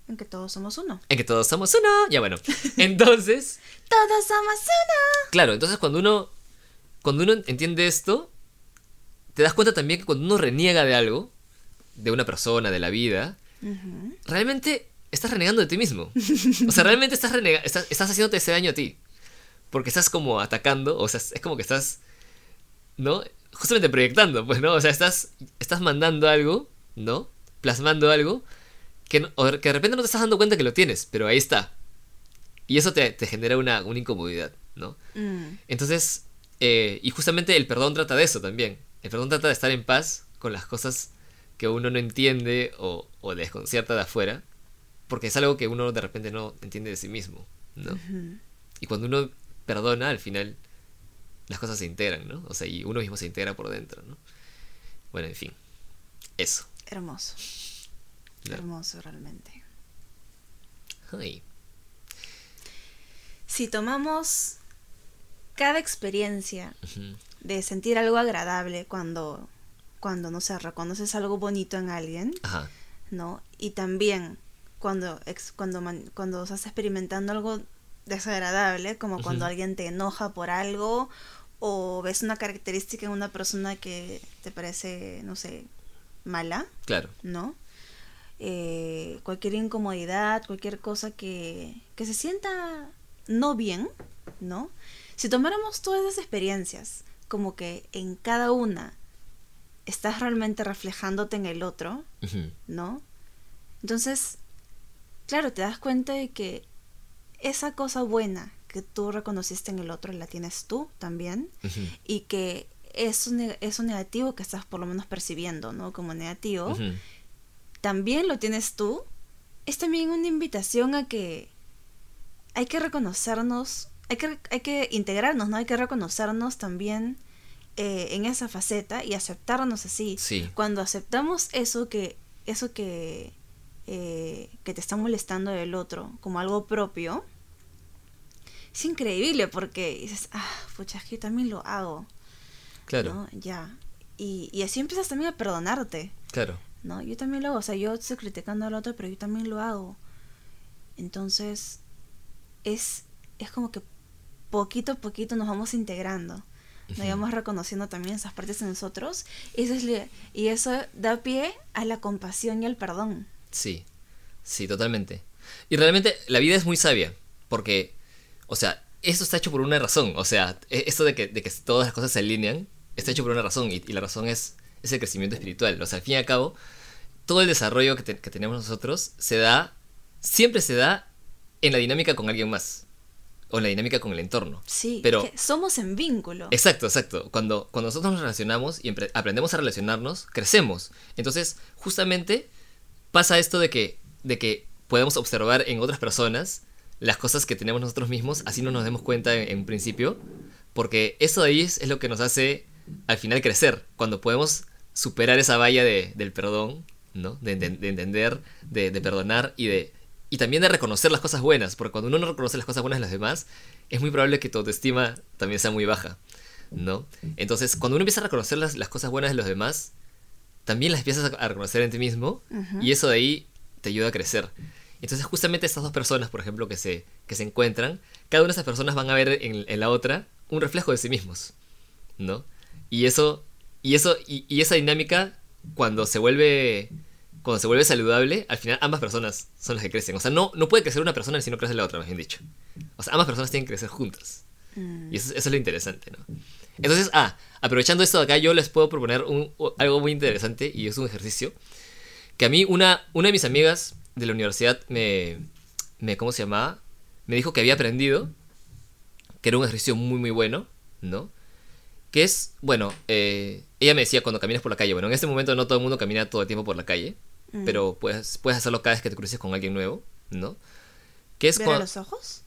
En que todos somos uno. En que todos somos uno. Ya bueno. Entonces. todos somos uno. Claro, entonces cuando uno. Cuando uno entiende esto. Te das cuenta también que cuando uno reniega de algo. De una persona, de la vida. Realmente estás renegando de ti mismo. O sea, realmente estás renegando. Estás, estás haciéndote ese daño a ti. Porque estás como atacando. O sea, es como que estás. ¿No? justamente proyectando, pues, ¿no? O sea, estás, estás mandando algo, ¿no? Plasmando algo que, que de repente no te estás dando cuenta que lo tienes, pero ahí está. Y eso te, genera una, incomodidad, ¿no? Mm. Entonces, eh, y justamente el perdón trata de eso también. El perdón trata de estar en paz con las cosas que uno no entiende o, o desconcierta de afuera, porque es algo que uno de repente no entiende de sí mismo, ¿no? Y cuando uno perdona, al final las cosas se integran, ¿no? O sea, y uno mismo se integra por dentro, ¿no? Bueno, en fin. Eso. Hermoso. Hermoso realmente. Ay. Si tomamos cada experiencia de sentir algo agradable cuando, cuando no sé, reconoces algo bonito en alguien, ¿no? Y también cuando, cuando, cuando estás experimentando algo desagradable, como cuando alguien te enoja por algo o ves una característica en una persona que te parece, no sé, mala. Claro. ¿No? Eh, cualquier incomodidad, cualquier cosa que, que se sienta no bien, ¿no? Si tomáramos todas esas experiencias, como que en cada una estás realmente reflejándote en el otro, ¿no? Entonces, claro, te das cuenta de que esa cosa buena que tú reconociste en el otro la tienes tú también y que eso, eso negativo que estás por lo menos percibiendo, ¿no? Como negativo, también lo tienes tú. Es también una invitación a que hay que reconocernos, hay que, hay que integrarnos, ¿no? Hay que reconocernos también eh, en esa faceta y aceptarnos así. Cuando aceptamos eso que, eso que, eh, que te está molestando del otro como algo propio, es increíble porque dices, ah, pucha, yo también lo hago. Claro. Ya. Y, y así empiezas también a perdonarte. Claro. ¿No? Yo también lo hago. O sea, yo estoy criticando al otro, pero yo también lo hago. Entonces, es, es como que poquito a poquito nos vamos integrando. Nos vamos reconociendo también esas partes en nosotros. Y eso, es, y eso da pie a la compasión y al perdón. Sí, sí, totalmente. Y realmente la vida es muy sabia. Porque o sea, esto está hecho por una razón. O sea, e, esto de que, de que todas las cosas se alinean, está hecho por una razón. Y, la razón es, ese el crecimiento espiritual. O sea, al fin y al cabo, todo el desarrollo que, tenemos nosotros se da, siempre se da en la dinámica con alguien más. O en la dinámica con el entorno. Sí, pero somos en vínculo. Exacto, exacto. Cuando, cuando nosotros nos relacionamos y aprendemos a relacionarnos, crecemos. Entonces, justamente, pasa esto de que, de que podemos observar en otras personas las cosas que tenemos nosotros mismos, así no nos demos cuenta en, en principio, porque eso de ahí es, lo que nos hace al final crecer, cuando podemos superar esa valla de, del perdón, ¿no? De, de- de entender, de, de perdonar y de y también de reconocer las cosas buenas, porque cuando uno no reconoce las cosas buenas de los demás, es muy probable que tu autoestima también sea muy baja, ¿no? Entonces, cuando uno empieza a reconocer las, las cosas buenas de los demás, también las empiezas a, reconocer en ti mismo y eso de ahí te ayuda a crecer. Entonces, justamente estas dos personas, por ejemplo, que se, que se encuentran, cada una de esas personas van a ver en, en la otra un reflejo de sí mismos, ¿no? Y eso, y eso, y, y esa dinámica, cuando se vuelve, cuando se vuelve saludable, al final ambas personas son las que crecen. O sea, no, no puede crecer una persona si no crece la otra, más bien dicho. O sea, ambas personas tienen que crecer juntas. Mm. Y eso, eso es lo interesante, ¿no? Entonces, ah, aprovechando esto de acá, yo les puedo proponer un, algo muy interesante y es un ejercicio que a mí una, una de mis amigas de la universidad me, me, ¿cómo se llamaba? Me dijo que había aprendido, que era un ejercicio muy, muy bueno, ¿no? Que es, bueno, eh, ella me decía cuando caminas por la calle, bueno, en este momento no todo el mundo camina todo el tiempo por la calle, Mm. pero puedes, puedes hacerlo cada vez que te cruces con alguien nuevo, ¿no? Que es ¿Ver a los ojos?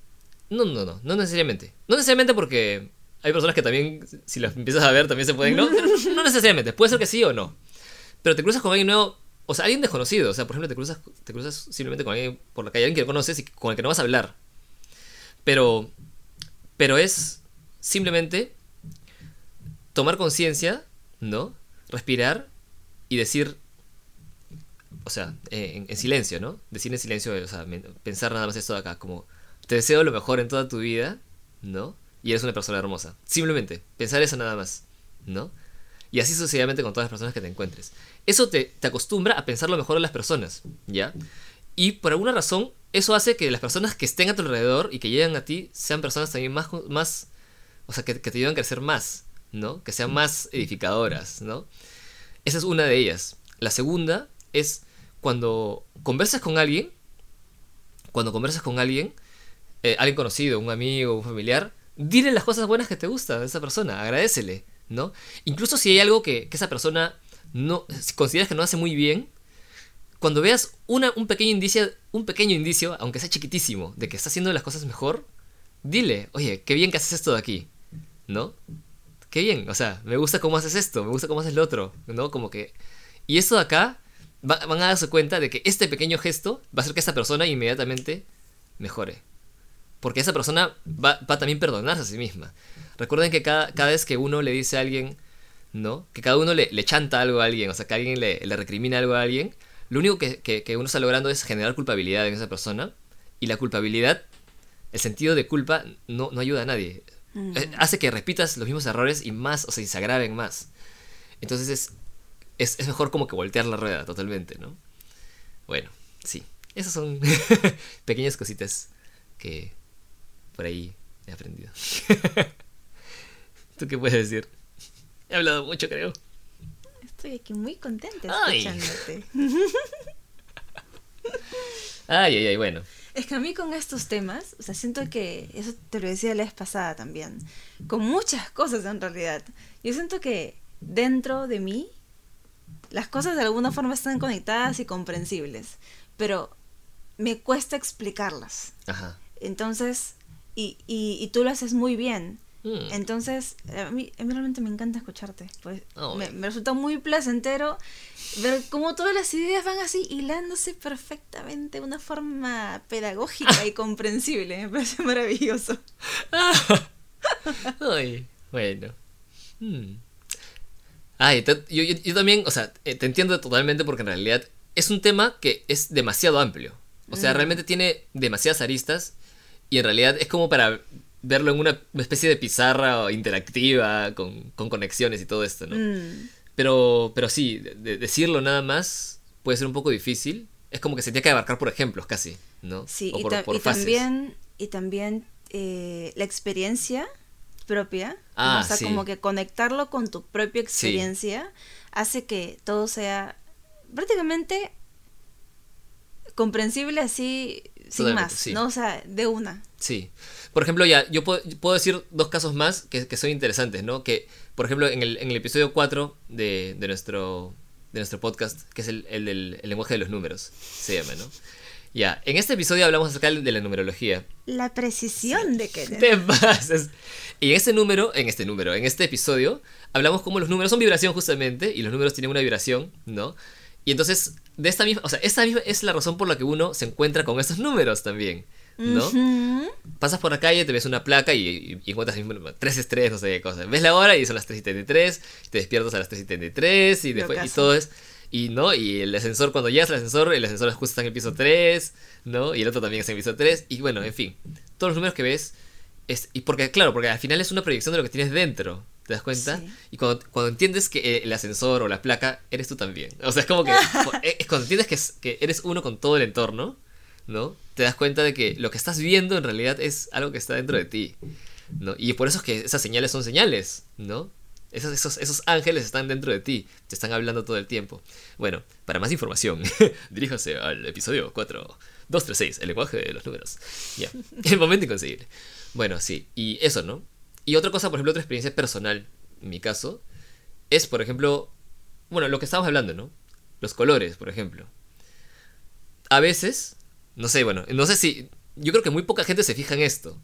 no, no, no, no necesariamente. No necesariamente porque hay personas que también, si las empiezas a ver, también se pueden. No, no necesariamente. Puede ser que sí o no. Pero te cruzas con alguien nuevo, o sea, alguien desconocido. O sea, por ejemplo, te cruzas, te cruzas simplemente con alguien por la calle, alguien que no conoces y con el que no vas a hablar. Pero, pero es simplemente tomar conciencia, ¿no? Respirar y decir, o sea, eh, en, en silencio, ¿no? Decir en silencio, o sea, pensar nada más esto de acá, como, te deseo lo mejor en toda tu vida, ¿no? Y eres una persona hermosa. Simplemente, pensar eso nada más, ¿no? Y así sucesivamente con todas las personas que te encuentres. Eso te, te acostumbra a pensar lo mejor de las personas, ¿ya? Y por alguna razón, eso hace que las personas que estén a tu alrededor y que lleguen a ti sean personas también más, más o sea, que, que te ayudan a crecer más, ¿no? Que sean más edificadoras, ¿no? Esa es una de ellas. La segunda es cuando conversas con alguien, cuando conversas con alguien, eh, alguien conocido, un amigo, un familiar, dile las cosas buenas que te gustan de esa persona, agradecele, ¿no? Incluso si hay algo que, esa persona no si consideras que no hace muy bien, cuando veas un pequeño indicio, un pequeño indicio, aunque sea chiquitísimo, de que está haciendo las cosas mejor, dile, oye, qué bien que haces esto de aquí, ¿no? Qué bien, o sea, me gusta cómo haces esto, me gusta cómo haces lo otro, ¿no? Como que... Y esto de acá, va- van a darse cuenta de que este pequeño gesto va a hacer que esa persona inmediatamente mejore. Porque esa persona va, va a también perdonarse a sí misma. Recuerden que cada, cada vez que uno le dice a alguien, ¿no? Que cada uno le, le chanta algo a alguien, o sea, que alguien le, le recrimina algo a alguien, lo único que, que- que uno está logrando es generar culpabilidad en esa persona. Y la culpabilidad, el sentido de culpa, no, no ayuda a nadie. Mm. Hace que repitas los mismos errores y más, o sea, y se agraven más. Entonces es, es, es mejor como que voltear la rueda totalmente, ¿no? Bueno, sí. Esas son pequeñas cositas que por ahí he aprendido. ¿Tú qué puedes decir? He hablado mucho, creo. Estoy aquí muy contenta Ay. escuchándote. Ay, ay, ay, bueno. Es que a mí con estos temas, o sea, siento que, eso te lo decía la vez pasada también, con muchas cosas en realidad. Yo siento que dentro de mí, las cosas de alguna forma están conectadas y comprensibles, pero me cuesta explicarlas. Ajá. Entonces, y, y, y tú lo haces muy bien. Mm. Entonces, a mí, a mí realmente me encanta escucharte. Pues Oh, me, resulta muy placentero ver cómo todas las ideas van así hilándose perfectamente de una forma pedagógica y comprensible. Me parece maravilloso. Ay, bueno. Mm. Ay, te- yo, yo- yo también, o sea, eh, te entiendo totalmente porque en realidad es un tema que es demasiado amplio. O sea, Mm. realmente tiene demasiadas aristas y en realidad es como para verlo en una especie de pizarra interactiva con, con conexiones y todo esto, ¿no? Mm, Pero, pero sí, de- de- decirlo nada más puede ser un poco difícil. Es como que se tiene que abarcar por ejemplos casi, ¿no? sí, O y, por, ta- por y fases. también, y también eh, la experiencia propia, Ah, o sea, sí. como que conectarlo con tu propia experiencia hace que todo sea prácticamente comprensible así sin más, sí. ¿no? O sea, de una. Sí. Por ejemplo, ya, yo puedo, puedo decir dos casos más que, que son interesantes, ¿no? Que, por ejemplo, en el, en el episodio 4 de, de nuestro de nuestro podcast, que es el, el del el lenguaje de los números, se llama, ¿no? Ya, en este episodio hablamos acerca de la numerología. La precisión de que... Te pasas. Y en este número, en este número, en este episodio, hablamos cómo los números son vibración justamente, y los números tienen una vibración, ¿no? Y entonces, de esta misma, o sea, esta misma es la razón por la que uno se encuentra con estos números también, ¿no? Ujú. Pasas por la calle, te ves una placa y, y- y encuentras el mismo- tres estrellas, no sé qué cosa. Ves la hora y son las 3 y 33, te despiertas a las 3 y 33 y después y todo es... Y no, y el ascensor, cuando llegas al ascensor, el ascensor justo está en el piso 3, ¿no? Y el otro también está en el piso 3. Y bueno, en fin, todos los números que ves... Es, y porque, claro, porque al final es una proyección de lo que tienes dentro. ¿Te das cuenta? Sí. Y cuando, cuando entiendes que eh, el ascensor o la placa eres tú también. O sea, es como que... es cuando entiendes que, que eres uno con todo el entorno, ¿no? Te das cuenta de que lo que estás viendo en realidad es algo que está dentro de ti, ¿no? Y por eso es que esas señales son señales, ¿no? Esos, esos, esos ángeles están dentro de ti, te están hablando todo el tiempo. Bueno, para más información, diríjase al episodio 4, 236, el lenguaje de los números. Ya, el momento inconcebible. Bueno, sí, y eso, ¿no? Y otra cosa, por ejemplo, otra experiencia personal, en mi caso, es, por ejemplo, bueno, lo que estamos hablando, ¿no? Los colores, por ejemplo. A veces, no sé, bueno, no sé si. Yo creo que muy poca gente se fija en esto.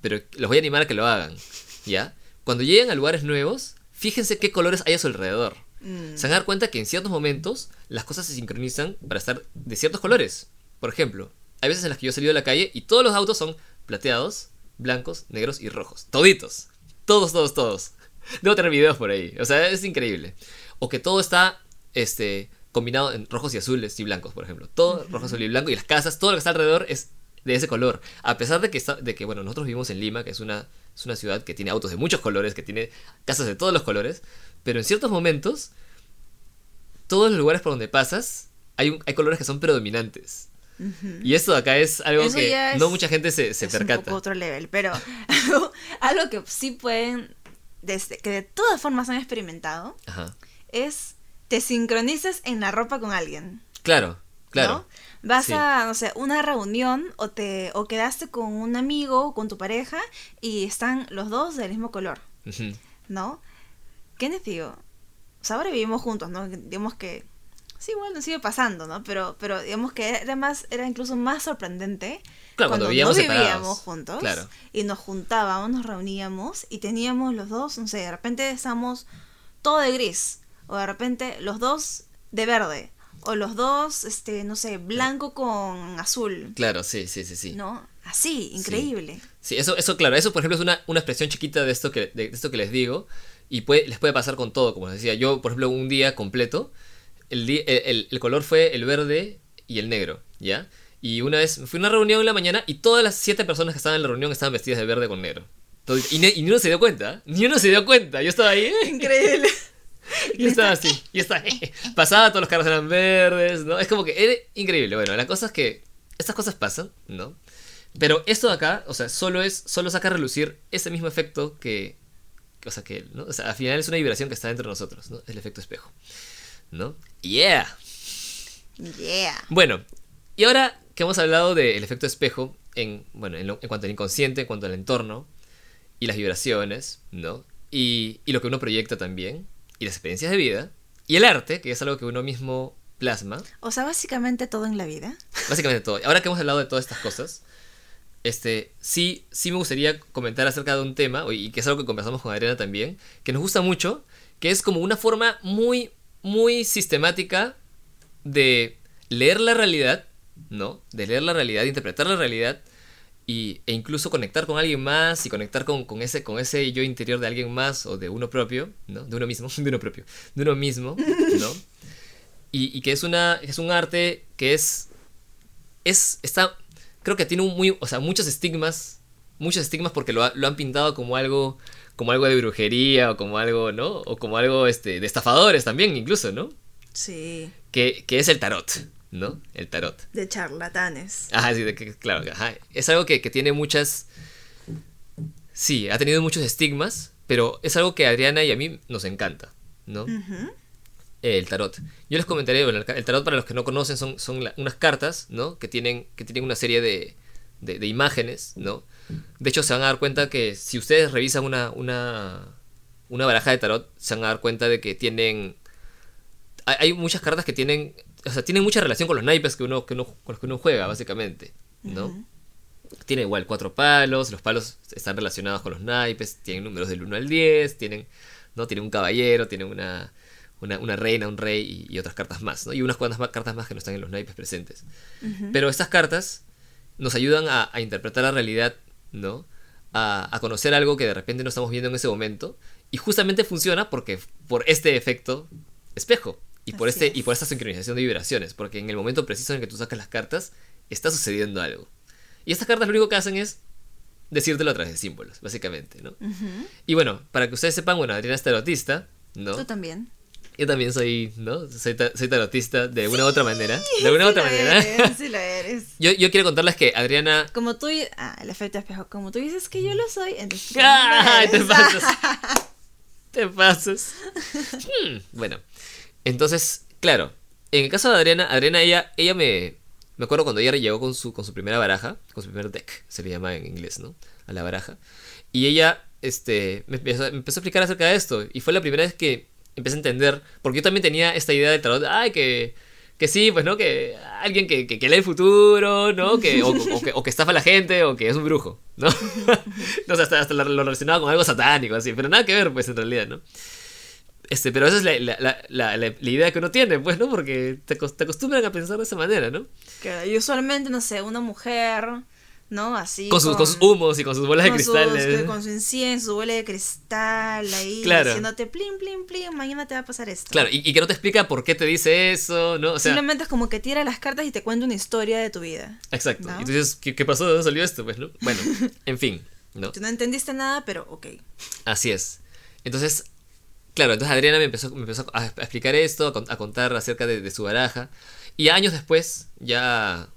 Pero los voy a animar a que lo hagan. ¿Ya? Cuando lleguen a lugares nuevos, fíjense qué colores hay a su alrededor. Mm. Se van a dar cuenta que en ciertos momentos las cosas se sincronizan para estar de ciertos colores. Por ejemplo, hay veces en las que yo he salido a la calle y todos los autos son plateados, blancos, negros y rojos. Toditos. Todos, todos, todos. Debo tener videos por ahí. O sea, es increíble. O que todo está este, combinado en rojos y azules y blancos, por ejemplo. Todo rojo, azul y blanco. Y las casas, todo lo que está alrededor es de ese color. A pesar de que, está, de que bueno, nosotros vivimos en Lima, que es una, es una ciudad que tiene autos de muchos colores, que tiene casas de todos los colores. Pero en ciertos momentos, todos los lugares por donde pasas, hay, un- hay colores que son predominantes. Y esto de acá es algo Eso que es- no mucha gente se, se es un percata. poco otro level, pero algo, que sí pueden, desde, que de todas formas han experimentado, Ajá. es te sincronizas en la ropa con alguien. Claro, claro. ¿no? Vas Sí. a, no sé, una reunión o te o quedaste con un amigo, con tu pareja y están los dos del mismo color. ¿no? ¿Qué les digo? O sea, ahora vivimos juntos, ¿no? Digamos que sí, igual nos sigue pasando, ¿no? Pero pero digamos que era más era incluso más sorprendente Claro, cuando vivíamos no vivíamos juntos Claro. y nos juntábamos, nos reuníamos y teníamos los dos, no sé, de repente estamos todo de gris o de repente los dos de verde o los dos, este, no sé, blanco con azul, Claro, sí, sí, sí, sí. ¿no? Así, increíble. Sí, eso, eso, claro, eso por ejemplo es una, una expresión chiquita de esto que, de esto que les digo. Y puede, les puede pasar con todo, como les decía. Yo, por ejemplo, un día completo, el, el, el- color fue el verde y el negro, ¿ya? Y una vez fui a una reunión en la mañana y todas las siete personas que estaban en la reunión estaban vestidas de verde con negro. Todo- y, ne- y ni uno se dio cuenta, ¿eh? ni uno se dio cuenta. Yo estaba ahí, ¿eh? Increíble. Y estaba así, y estaba Pasaba, todos los carros eran verdes, ¿no? Es como que era increíble. Bueno, la cosa es que estas cosas pasan, ¿no? Pero esto de acá, o sea, solo es, solo saca a relucir ese mismo efecto que, o sea, que, ¿no? O sea, al final es una vibración que está dentro de nosotros, ¿no? El efecto espejo, ¿no? Yeah. Yeah. Bueno, y ahora que hemos hablado del efecto espejo en, bueno, en, lo- en cuanto al inconsciente, en cuanto al entorno y las vibraciones, ¿no? Y, y lo que uno proyecta también, y las experiencias de vida, y el arte, que es algo que uno mismo plasma, O sea, básicamente todo en la vida. básicamente todo. Ahora que hemos hablado de todas estas cosas, este, sí, sí me gustaría comentar acerca de un tema, y que es algo que conversamos con Adriana también, que nos gusta mucho, que es como una forma muy, muy sistemática de leer la realidad, ¿no? De leer la realidad, interpretar la realidad, y, e incluso conectar con alguien más y conectar con, con ese, con ese yo interior de alguien más o de uno propio, ¿no? De uno mismo, de uno propio, de uno mismo, ¿no? Y, y que es una es un arte que es es está creo que tiene un muy o sea muchos estigmas muchos estigmas porque lo, ha- lo han pintado como algo como algo de brujería o como algo no o como algo este de estafadores también incluso no Sí. que, que es el tarot no el tarot De charlatanes. Ajá, sí, de claro, ajá. Es algo que, que tiene muchas. Sí, ha tenido muchos estigmas, pero es algo que a Adriana y a mí nos encanta, ¿no? Ujú. El tarot. Yo les comentaré, bueno, el tarot para los que no conocen son, son la- unas cartas, ¿no? Que tienen, que tienen una serie de, de, de imágenes, ¿no? De hecho, se van a dar cuenta que si ustedes revisan una, una, una baraja de tarot, se van a dar cuenta de que tienen... hay, muchas cartas que tienen, o sea, tienen mucha relación con los naipes que uno, que uno, con los que uno juega, básicamente, ¿no? Tiene igual cuatro palos, los palos están relacionados con los naipes, tienen números del 1 al 10, tienen, ¿no? Tienen un caballero, tienen una, una, una reina, un rey y, y otras cartas más, ¿no? Y unas cuantas más cartas más que no están en los naipes presentes. Pero estas cartas nos ayudan a, a interpretar la realidad, ¿no? A, a conocer algo que de repente no estamos viendo en ese momento. Y justamente funciona porque por este efecto espejo. Y por, Así este, y por esta sincronización de vibraciones. Porque en el momento preciso en el que tú sacas las cartas, está sucediendo algo. Y estas cartas lo único que hacen es decírtelo a través de símbolos, básicamente, ¿no? Y bueno, para que ustedes sepan, bueno, Adriana es tarotista, ¿no? Tú también. Yo también soy, ¿no? Soy, ta- soy tarotista de una u otra manera. De una u Sí otra manera. eres, sí lo eres. Yo, yo quiero contarles que Adriana Como tú, ah, el efecto espejo, como tú dices que yo lo soy, entonces... ¡Ay, te pasas! Te pasas. Hmm, Bueno, entonces, claro, en el caso de Adriana, Adriana, ella, ella me. Me acuerdo cuando ella llegó con su, con su primera baraja, con su primer deck, se le llama en inglés, ¿no? A la baraja. Y ella, este, me empezó, me empezó a explicar acerca de esto. Y fue la primera vez que empecé a entender, porque yo también tenía esta idea del tarot, ay, que, que sí, pues, ¿no? Que alguien que, que, que lee el futuro, ¿no? Que, o, o que, o que estafa a la gente, o que es un brujo, ¿no? no sé, hasta, hasta lo relacionaba con algo satánico, así, pero nada que ver, pues, en realidad, ¿no? Este, pero esa es la, la, la, la, idea que uno tiene, pues, ¿no? Porque te, te acostumbran a pensar de esa manera, ¿no? Que usualmente, no sé, una mujer, ¿no? Así. Con sus, con sus humos y con sus bolas de con sus- cristales. con su incienso, su bola de cristal ahí, Claro. diciéndote plin, plin, plin, mañana te va a pasar esto. Claro, y, y que no te explica por qué te dice eso, ¿no? O sea, Simplemente es como que tira las cartas y te cuenta una historia de tu vida. exacto. ¿no? Y tú dices, ¿qué, qué pasó? ¿De dónde salió esto? Pues, ¿no? Bueno, en fin, ¿no? Tú no entendiste nada, pero ok. Así es. Entonces, claro, entonces Adriana me empezó, me empezó a, explicar esto, a, con- a contar acerca de, de su baraja. Y años después, ya,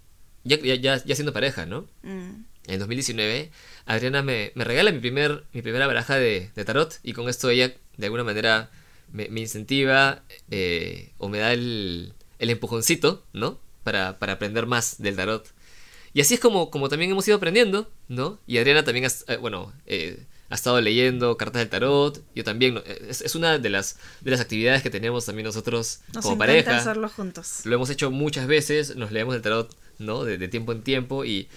ya, ya, ya, ya siendo pareja, ¿no? Mm. En 2019, Adriana me, me regala mi, primer, mi primera baraja de, de tarot. Y con esto ella, de alguna manera, me, me incentiva eh, o me da el, el empujoncito, ¿no? Para, para aprender más del tarot. Y así es como, como también hemos ido aprendiendo, ¿no? Y Adriana también, ha, eh, bueno, eh, ha estado leyendo cartas del tarot. Yo también, es, es una de las, de las actividades que tenemos también nosotros Nos como pareja. hacerlo juntos. Lo hemos hecho muchas veces, nos leemos el tarot, ¿no? De, de tiempo en tiempo. Y,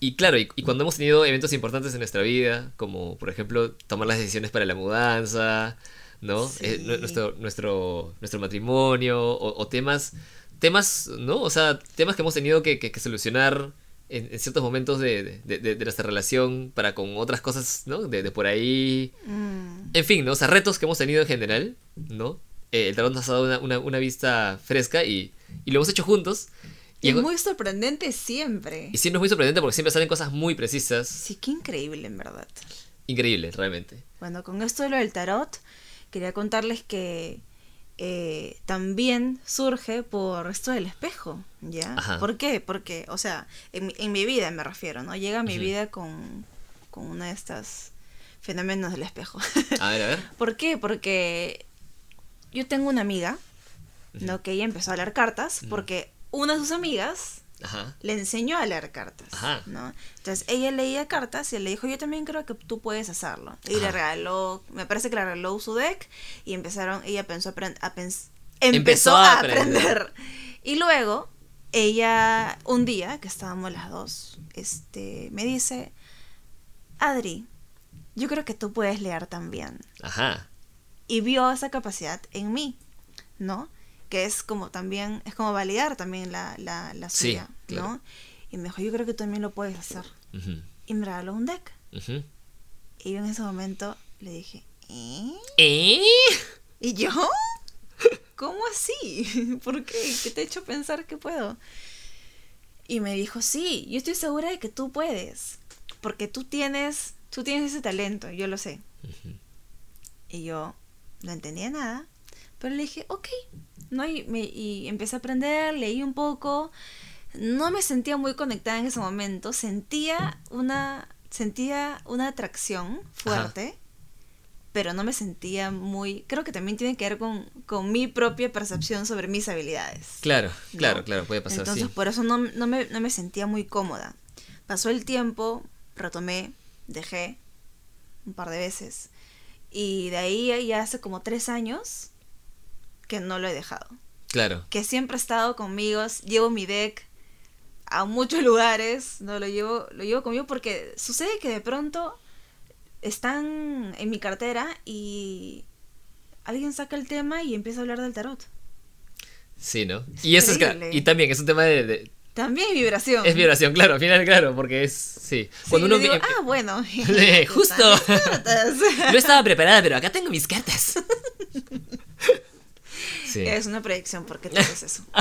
y claro, y, y cuando hemos tenido eventos importantes en nuestra vida, como por ejemplo tomar las decisiones para la mudanza, ¿no? Sí. Eh, nu- nuestro, nuestro, nuestro matrimonio, o, o temas, temas, ¿no? O sea, temas que hemos tenido que, que- que solucionar en, en ciertos momentos de, de- de- de nuestra relación para con otras cosas, ¿no? De, de por ahí. Mm. En fin, ¿no? O sea, retos que hemos tenido en general, ¿no? Eh, el tarot nos ha dado una, una- una vista fresca y, y lo hemos hecho juntos. Y en- muy sorprendente siempre. y siempre es muy sorprendente porque siempre salen cosas muy precisas. Sí, qué increíble en verdad. Increíble, realmente. Bueno, con esto de lo del tarot, quería contarles que eh, también surge por esto del espejo, ¿ya? Ajá. ¿Por qué? Porque, o sea, en, mi- en mi vida me refiero, ¿no? Llega a mi vida con, con una de estas fenómenos del espejo. A ver, a ver. ¿Por qué? Porque yo tengo una amiga, ¿no? Que ella empezó a leer cartas porque una de sus amigas Ajá. le enseñó a leer cartas, Ajá. ¿no? Entonces ella leía cartas y él le dijo, yo también creo que tú puedes hacerlo. Y le regaló, me parece que le regaló su deck y empezaron, ella pensó a, apren- a pens- Empezó empezó a a aprender. aprender. Y luego ella, un día que estábamos las dos, este, me dice, Adri, yo creo que tú puedes leer también Ajá. y vio esa capacidad en mí, ¿no? Que es como también, es como validar también la, la, la Sí, suya, claro. ¿no? Y me dijo, yo creo que tú también lo puedes hacer. Ujú, Y me regaló un deck. ujú. Y yo en ese momento le dije, ¿eh? ¿Eh? ¿Y yo? ¿Cómo así? ¿Por qué? ¿Qué te ha hecho pensar que puedo? Y me dijo, sí, yo estoy segura de que tú puedes. Porque tú tienes, tú tienes ese talento, yo lo sé. Ujú. Y yo no entendía nada, pero le dije, ok, ¿no? Y, me- y empecé a aprender, leí un poco, no me sentía muy conectada en ese momento, sentía una, sentía una atracción fuerte, pero no me sentía muy, creo que también tiene que ver con, con mi propia percepción sobre mis habilidades. Claro, claro, claro, puede pasar, Entonces sí. por eso no, no me, no me sentía muy cómoda. Pasó el tiempo, retomé, dejé un par de veces. Y de ahí ya hace como tres años que no lo he dejado. Claro. que siempre ha estado conmigo, llevo mi deck a muchos lugares, no lo llevo, lo llevo conmigo porque sucede que de pronto están en mi cartera y alguien saca el tema y empieza a hablar del tarot. Sí, ¿no? Y eso es y también es un tema de, de- También es vibración. es vibración, claro, al final claro, porque es sí. Sí, Cuando yo uno digo, vi- ah, bueno. Justo. No estaba preparada, pero acá tengo mis cartas. Sí. Es una predicción porque tú haces eso.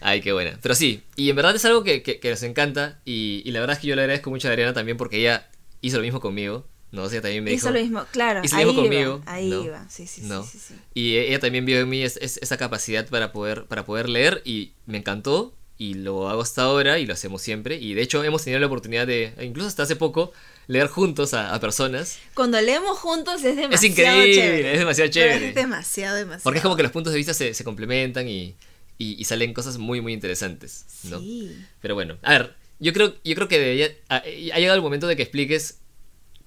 Ay, qué buena. Pero sí, y en verdad es algo que, que- que nos encanta. Y, y la verdad es que yo le agradezco mucho a Adriana también porque ella hizo lo mismo conmigo. No, o sea, también me dijo. Hizo lo mismo, claro. hizo lo ahí mismo iba, conmigo, ahí ¿no? iba, sí, sí, sí, ¿no? sí, sí. Y ella también vio en mí es- es- esa capacidad para poder, para poder leer y me encantó. Y lo hago hasta ahora y lo hacemos siempre. Y de hecho hemos tenido la oportunidad de, incluso hasta hace poco, leer juntos a, a personas. Cuando leemos juntos es demasiado Es increíble, chévere. es demasiado Pero chévere. Es demasiado, demasiado. Porque es como que los puntos de vista se, se complementan y, y- y salen cosas muy, muy interesantes. ¿no? Sí. Pero bueno, a ver, yo creo, yo creo que debería- ha, ha llegado el momento de que expliques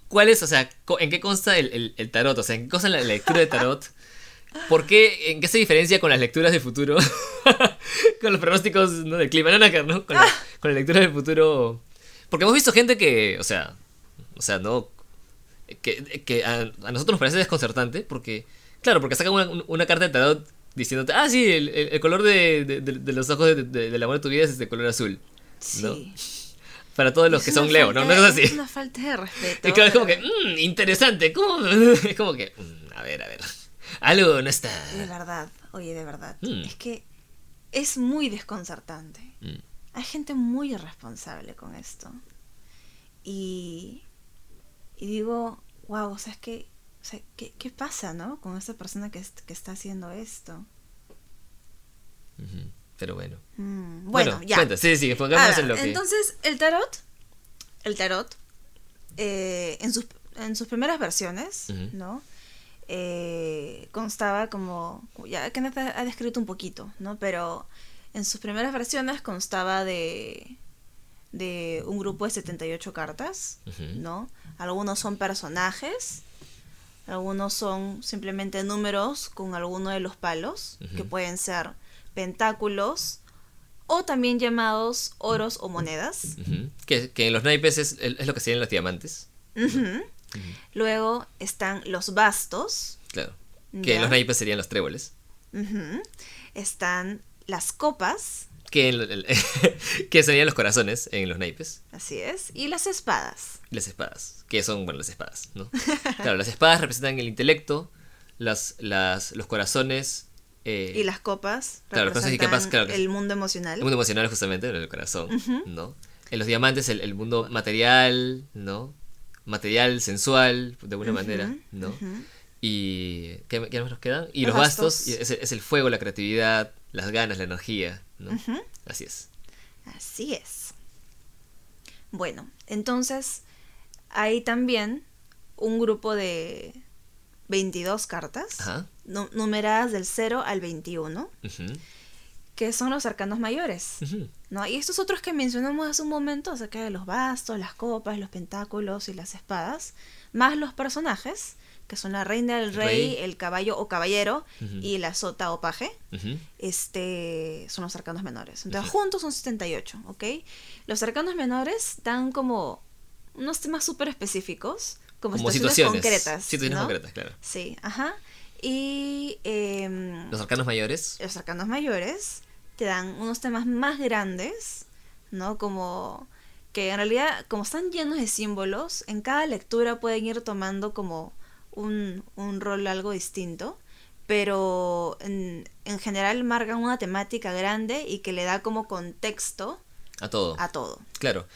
cuál es, o sea, en qué consta el, el- el tarot, o sea, en qué consta la lectura de tarot. ¿Por qué, en qué se diferencia con las lecturas del futuro? con los pronósticos ¿no? del clima, no, no, ¿no? Con, la, con la lectura del futuro. Porque hemos visto gente que, o sea, o sea, no. Que, que a, a nosotros nos parece desconcertante porque, claro, porque sacan una, una carta de tarot diciéndote, ah, sí, el, el- color de, de- de- de los ojos de, de- del amor de tu vida es de color azul. ¿no? Sí. Para todos los Es que son Leo, ¿no? Una cosa así. Es una falta de respeto. Y claro, es como que, mmm, interesante, ¿cómo? Es como que, mm, a ver, a ver. Algo no está. De verdad, oye, de verdad. Mm. Es que es muy desconcertante. Mm, Hay gente muy irresponsable con esto. Y, y digo, wow, o sea, es que, o sea, ¿qué, qué pasa, no? Con esta persona que, que está haciendo esto. Pero bueno. Mm, bueno, ya. cuenta, sí, sí, pongámonos en lo que. Entonces, el tarot, el tarot, eh, en, sus, en sus primeras versiones. ¿no? Eh, constaba como, ya Kenneth ha descrito un poquito, ¿no? Pero en sus primeras versiones constaba de, de un grupo de 78 cartas, Ujú. ¿no? Algunos son personajes, algunos son simplemente números con alguno de los palos, que pueden ser pentáculos o también llamados oros o monedas. Que, que en los naipes es, es lo que serían los diamantes. Luego están los bastos. Claro. Que en los naipes serían los tréboles. Están las copas, Que, en el- que serían los corazones en los naipes. así es, y las espadas. Las espadas. Que son, bueno, las espadas, ¿no? Claro, las espadas representan el intelecto. Las, las, los corazones. eh, Y las copas Claro, las cosas y capas, claro el mundo emocional. El mundo emocional justamente, el corazón, Ujú. ¿no? En los diamantes el, el mundo material, ¿no? Material, sensual, de alguna Ujú, manera, ¿no? ujú. Y ¿qué, qué más nos quedan? Y Los los, bastos, bastos. es, es el fuego, la creatividad, las ganas, la energía, ¿no? Así es. Así es. Bueno, entonces hay también un grupo de 22 cartas, Ajá. nu- numeradas del 0 al 21, Ujú, que son los arcanos mayores. ¿no? Y estos otros que mencionamos hace un momento, acerca de los bastos, las copas, los pentáculos y las espadas, más los personajes, que son la reina, el rey, Rey. el caballo o caballero y la sota o paje, este, son los arcanos menores. Entonces, juntos son 78, ¿ok? Los arcanos menores dan como unos temas súper específicos, como, Como situaciones, situaciones. concretas. Situaciones ¿no? concretas, claro. Sí, ajá. Y em, Los arcanos mayores. los arcanos mayores te dan unos temas más grandes, ¿no? Como que en realidad, como están llenos de símbolos, en cada lectura pueden ir tomando como un, un rol algo distinto, pero en, en general marcan una temática grande y que le da como contexto A todo. a todo. Claro.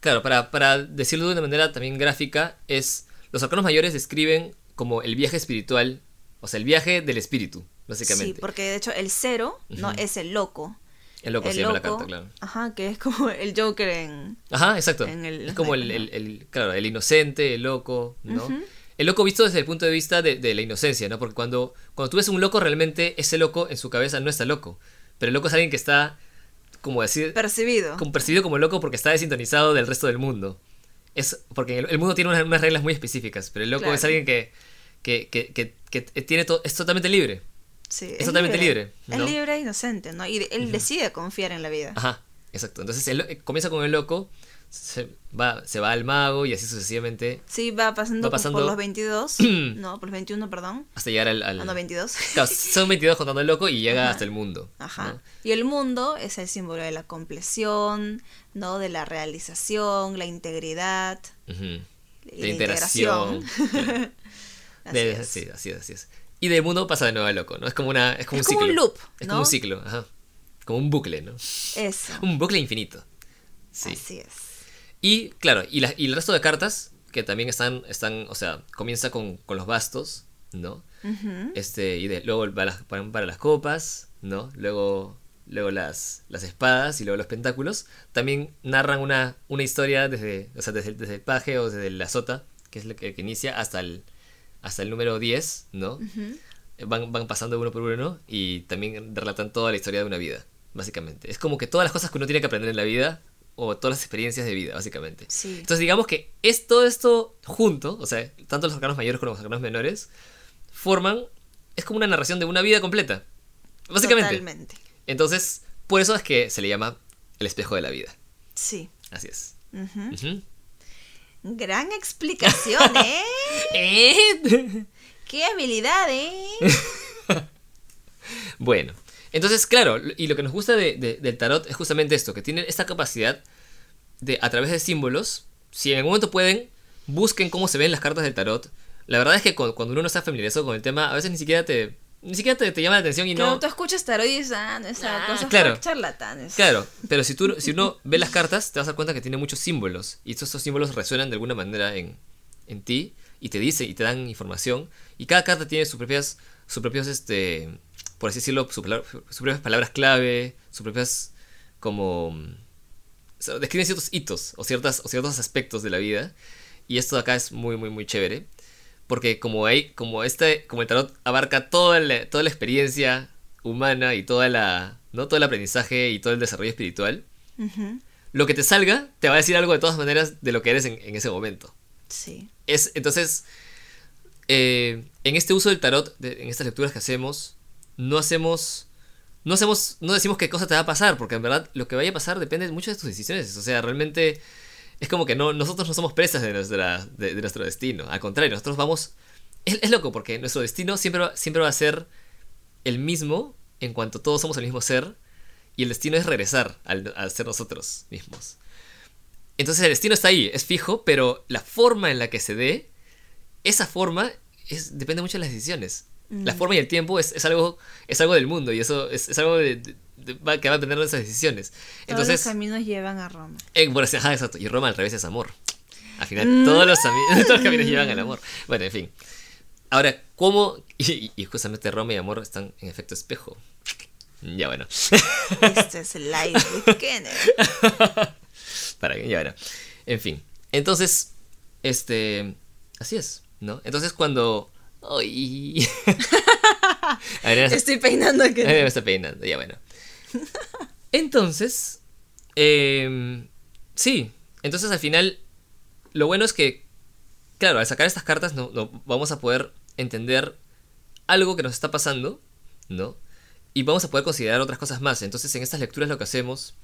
Claro, para, para decirlo de una manera también gráfica, es. Los arcanos mayores describen como el viaje espiritual, o sea, el viaje del espíritu, básicamente. Sí, porque de hecho el cero, ¿no? Es el loco. el loco el se llama la carta, claro. Ajá, que es como el Joker en... Ajá, exacto. en el- es como el, el- claro, el inocente, el loco, ¿no? Ujú. El loco visto desde el punto de vista de, de la inocencia, ¿no? Porque cuando, cuando tú ves un loco, realmente ese loco en su cabeza no está loco. Pero el loco es alguien que está, como decir, Percibido. como percibido como loco porque está desintonizado del resto del mundo. Es porque el, el mundo tiene unas, unas reglas muy específicas, pero el loco Claro. es alguien que, que, que, que, que tiene to- es totalmente libre. Sí, Es totalmente libre, Es ¿no? libre e inocente, ¿no? Y él decide confiar en la vida. Ajá, exacto. Entonces él, eh, comienza con el loco, se va, se va al mago y así sucesivamente Sí, va pasando, Va por- pasando- por los 22. no, por los 21, perdón. hasta llegar al... al- Ah, no, 22. Claro, son 22 contando el loco y llega Ajá. hasta el mundo. Ajá. ¿no? Y el mundo es el símbolo de la compleción, ¿no? De la realización, la integridad, y De la interacción. integración. Así De- es. Sí, así es, así es. Y del mundo pasa de nuevo al loco, ¿no? Es como una, es como Es un como ciclo. un loop, Es ¿no? como un ciclo, ajá. Como un bucle, ¿no? Eso. Un bucle infinito. Sí. Así es. Y claro, y, la- y el resto de cartas, que también están, están o sea, comienza con, con los bastos, ¿no? Este, y de- luego las- van para las copas, ¿no? Luego, luego las, las espadas y luego los pentáculos. También narran una, una historia desde, o sea, desde, desde el paje o desde la sota, que es lo que, que inicia, hasta el, hasta el número 10, ¿no? Van, van pasando uno por uno y también relatan toda la historia de una vida, básicamente. Es como que todas las cosas que uno tiene que aprender en la vida o todas las experiencias de vida, básicamente. Sí. Entonces digamos que es todo esto junto, o sea, tanto los arcanos mayores como los arcanos menores, forman, es como una narración de una vida completa, básicamente. Totalmente. Entonces, por eso es que se le llama el espejo de la vida. Sí. Así es. Gran explicación, ¿eh? ¿Eh? ¡Qué habilidad, eh! Bueno, entonces, claro, y lo que nos gusta de- de- del tarot es justamente esto, que tiene esta capacidad de, a través de símbolos, si en algún momento pueden, busquen cómo se ven las cartas del tarot. La verdad es que cu- cuando uno no está familiarizado con el tema, a veces ni siquiera te, ni siquiera te, te llama la atención y Claro, no... tú escuchas tarot y dices, ah, no, esa Ah, cosa claro. charlatanes. Claro, pero si, tú, si uno ve las cartas, te vas a dar cuenta que tiene muchos símbolos. Y estos, estos símbolos resuenan de alguna manera en, en ti y te dicen y te dan información. Y cada carta tiene sus propias, sus propios, este, por así decirlo, sus, propias palabras clave, sus propias, como, o sea, describen ciertos hitos o, ciertas, o ciertos aspectos de la vida. Y esto de acá es muy, muy, muy chévere. Porque como hay, como este, como el tarot abarca toda la, toda la experiencia humana y toda la, ¿no? todo el aprendizaje y todo el desarrollo espiritual, Ujú. lo que te salga te va a decir algo de todas maneras de lo que eres en, en ese momento. Sí. Es, entonces, eh, en este uso del tarot, de- en estas lecturas que hacemos, no hacemos, no hacemos, no decimos qué cosa te va a pasar, porque en verdad lo que vaya a pasar depende mucho de tus decisiones. O sea, realmente es como que no, nosotros no somos presas de, nuestra, de, nuestro destino. Al contrario, nosotros vamos... Es, loco, porque nuestro destino siempre va, siempre va a ser el mismo en cuanto todos somos el mismo ser, y el destino es regresar al, ser nosotros mismos. Entonces el destino está ahí, es fijo, pero la forma en la que se dé, esa forma depende mucho de las decisiones. La forma y el tiempo es, es algo, es algo del mundo y eso es, es algo de- de- de- va- que va a de esas decisiones. Todos Entonces, los caminos llevan a Roma. eh, bueno, ajá, exacto. Y Roma al revés es amor. Al final, Mm. todos, los, todos los caminos llevan al amor. Bueno, en fin. Ahora, ¿cómo? Y, y justamente Roma y amor están en efecto espejo. Ya bueno. Este es el live with Kenneth. Para que, ya bueno. En fin. Entonces, este. Así es, ¿no? Entonces, cuando. ¡Ay! A ver, Estoy peinando a Ay, me está peinando, ya bueno. Entonces, em, sí, entonces al final, lo bueno es que, claro, al sacar estas cartas no, no- vamos a poder entender algo que nos está pasando, ¿no? Y vamos a poder considerar otras cosas más. Entonces, en estas lecturas lo que hacemos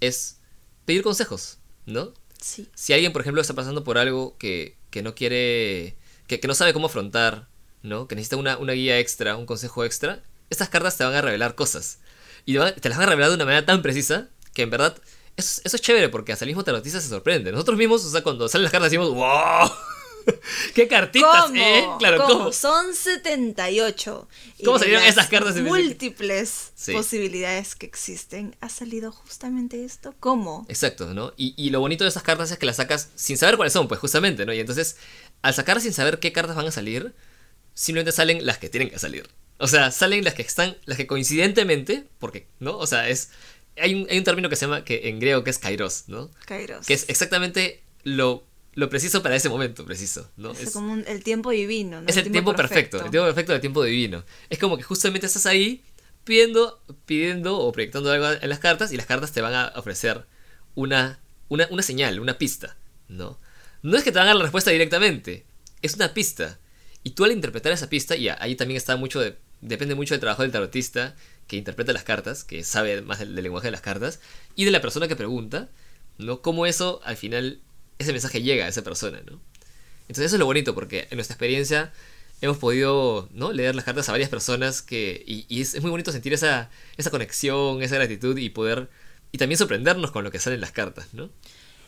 es pedir consejos, ¿no? Sí. si alguien, por ejemplo, está pasando por algo que, que no quiere, que, que no sabe cómo afrontar, ¿no? Que necesita una, una guía extra, un consejo extra, estas cartas te van a revelar cosas. Y te, las van a revelar de una manera tan precisa que en verdad eso, eso es chévere porque hasta el mismo tarotista se sorprende. Nosotros mismos, o sea, cuando salen las cartas decimos, ¡wow! ¡Qué cartitas, ¿Cómo? eh! Claro, ¿Cómo? ¿cómo? Son 78. Y ¿Cómo salieron esas cartas múltiples Sí. posibilidades que existen. ¿Ha salido justamente esto? ¿Cómo? Exacto, ¿no? Y, y lo bonito de estas cartas es que las sacas sin saber cuáles son, pues justamente, ¿no? Y entonces, al sacar sin saber qué cartas van a salir, simplemente salen las que tienen que salir. O sea, salen las que están, las que coincidentemente, porque, ¿no? O sea, es... Hay un, hay un término que se llama, que en griego, que es kairos, ¿no? Kairos. Que es exactamente lo, lo preciso para ese momento preciso, ¿no? Es, Es, como un- el tiempo divino, ¿no? es el tiempo perfecto, el tiempo perfecto del tiempo divino. Es como que justamente estás ahí pidiendo, pidiendo o proyectando algo en las cartas y las cartas te van a ofrecer una, una, una señal, una pista, ¿no? No es que te van a dar la respuesta directamente, es una pista. Y tú al interpretar esa pista, y ahí también está mucho de, depende mucho del trabajo del tarotista que interpreta las cartas, que sabe más del, del lenguaje de las cartas, y de la persona que pregunta, ¿no? Cómo eso al final, ese mensaje llega a esa persona, ¿no? Entonces eso es lo bonito, porque en nuestra experiencia hemos podido ¿no? leer las cartas a varias personas que, y, y es, es, muy bonito sentir esa, esa conexión, esa gratitud y poder, y también sorprendernos con lo que salen las cartas, ¿no?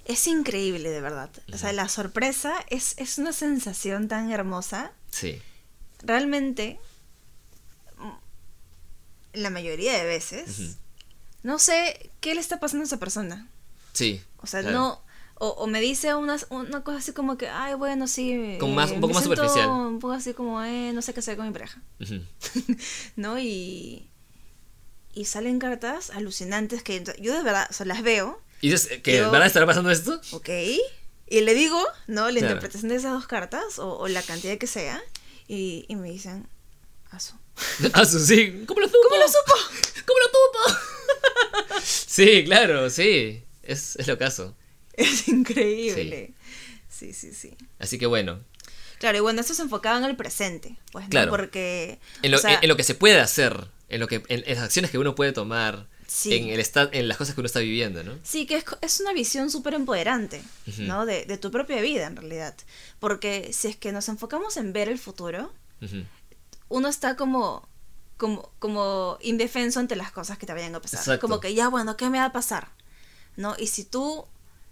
Es increíble, de verdad. O sea, la sorpresa es, es una sensación tan hermosa. Sí. Realmente, la mayoría de veces, uh -huh. no sé qué le está pasando a esa persona. Sí. O sea, claro. no o, o, me dice una, una cosa así como que, ay, bueno, sí. Como más, un poco más superficial. Un poco así como, eh, no sé qué hacer con mi pareja. Uh -huh. ¿No? Y. Y salen cartas alucinantes que yo de verdad, o sea, las veo. ¿Y dices que de verdad estará pasando esto? Ok. Y le digo, ¿no? La claro. interpretación de esas dos cartas, o, o la cantidad que sea. Y, y me dicen, Asu. Asu, sí. ¿Cómo lo supo? ¿Cómo lo supo? ¿Cómo lo supo? sí, claro, sí. Es, es lo caso. Es increíble. Sí. sí, sí, sí. Así que bueno. Claro, y bueno, esto se enfocaba en el presente, pues, claro. ¿no? Porque... En lo, o sea, en, en lo, que se puede hacer, en, lo que, en, en las acciones que uno puede tomar, sí. en, el en las cosas que uno está viviendo, ¿no? Sí, que es, es una visión súper empoderante, uh -huh. ¿no? De, de, tu propia vida, en realidad. Porque si es que nos enfocamos en ver el futuro, uh -huh. uno está como, como, como indefenso ante las cosas que te vayan a pasar. Exacto. Como que ya, bueno, ¿qué me va a pasar? ¿No? Y si tú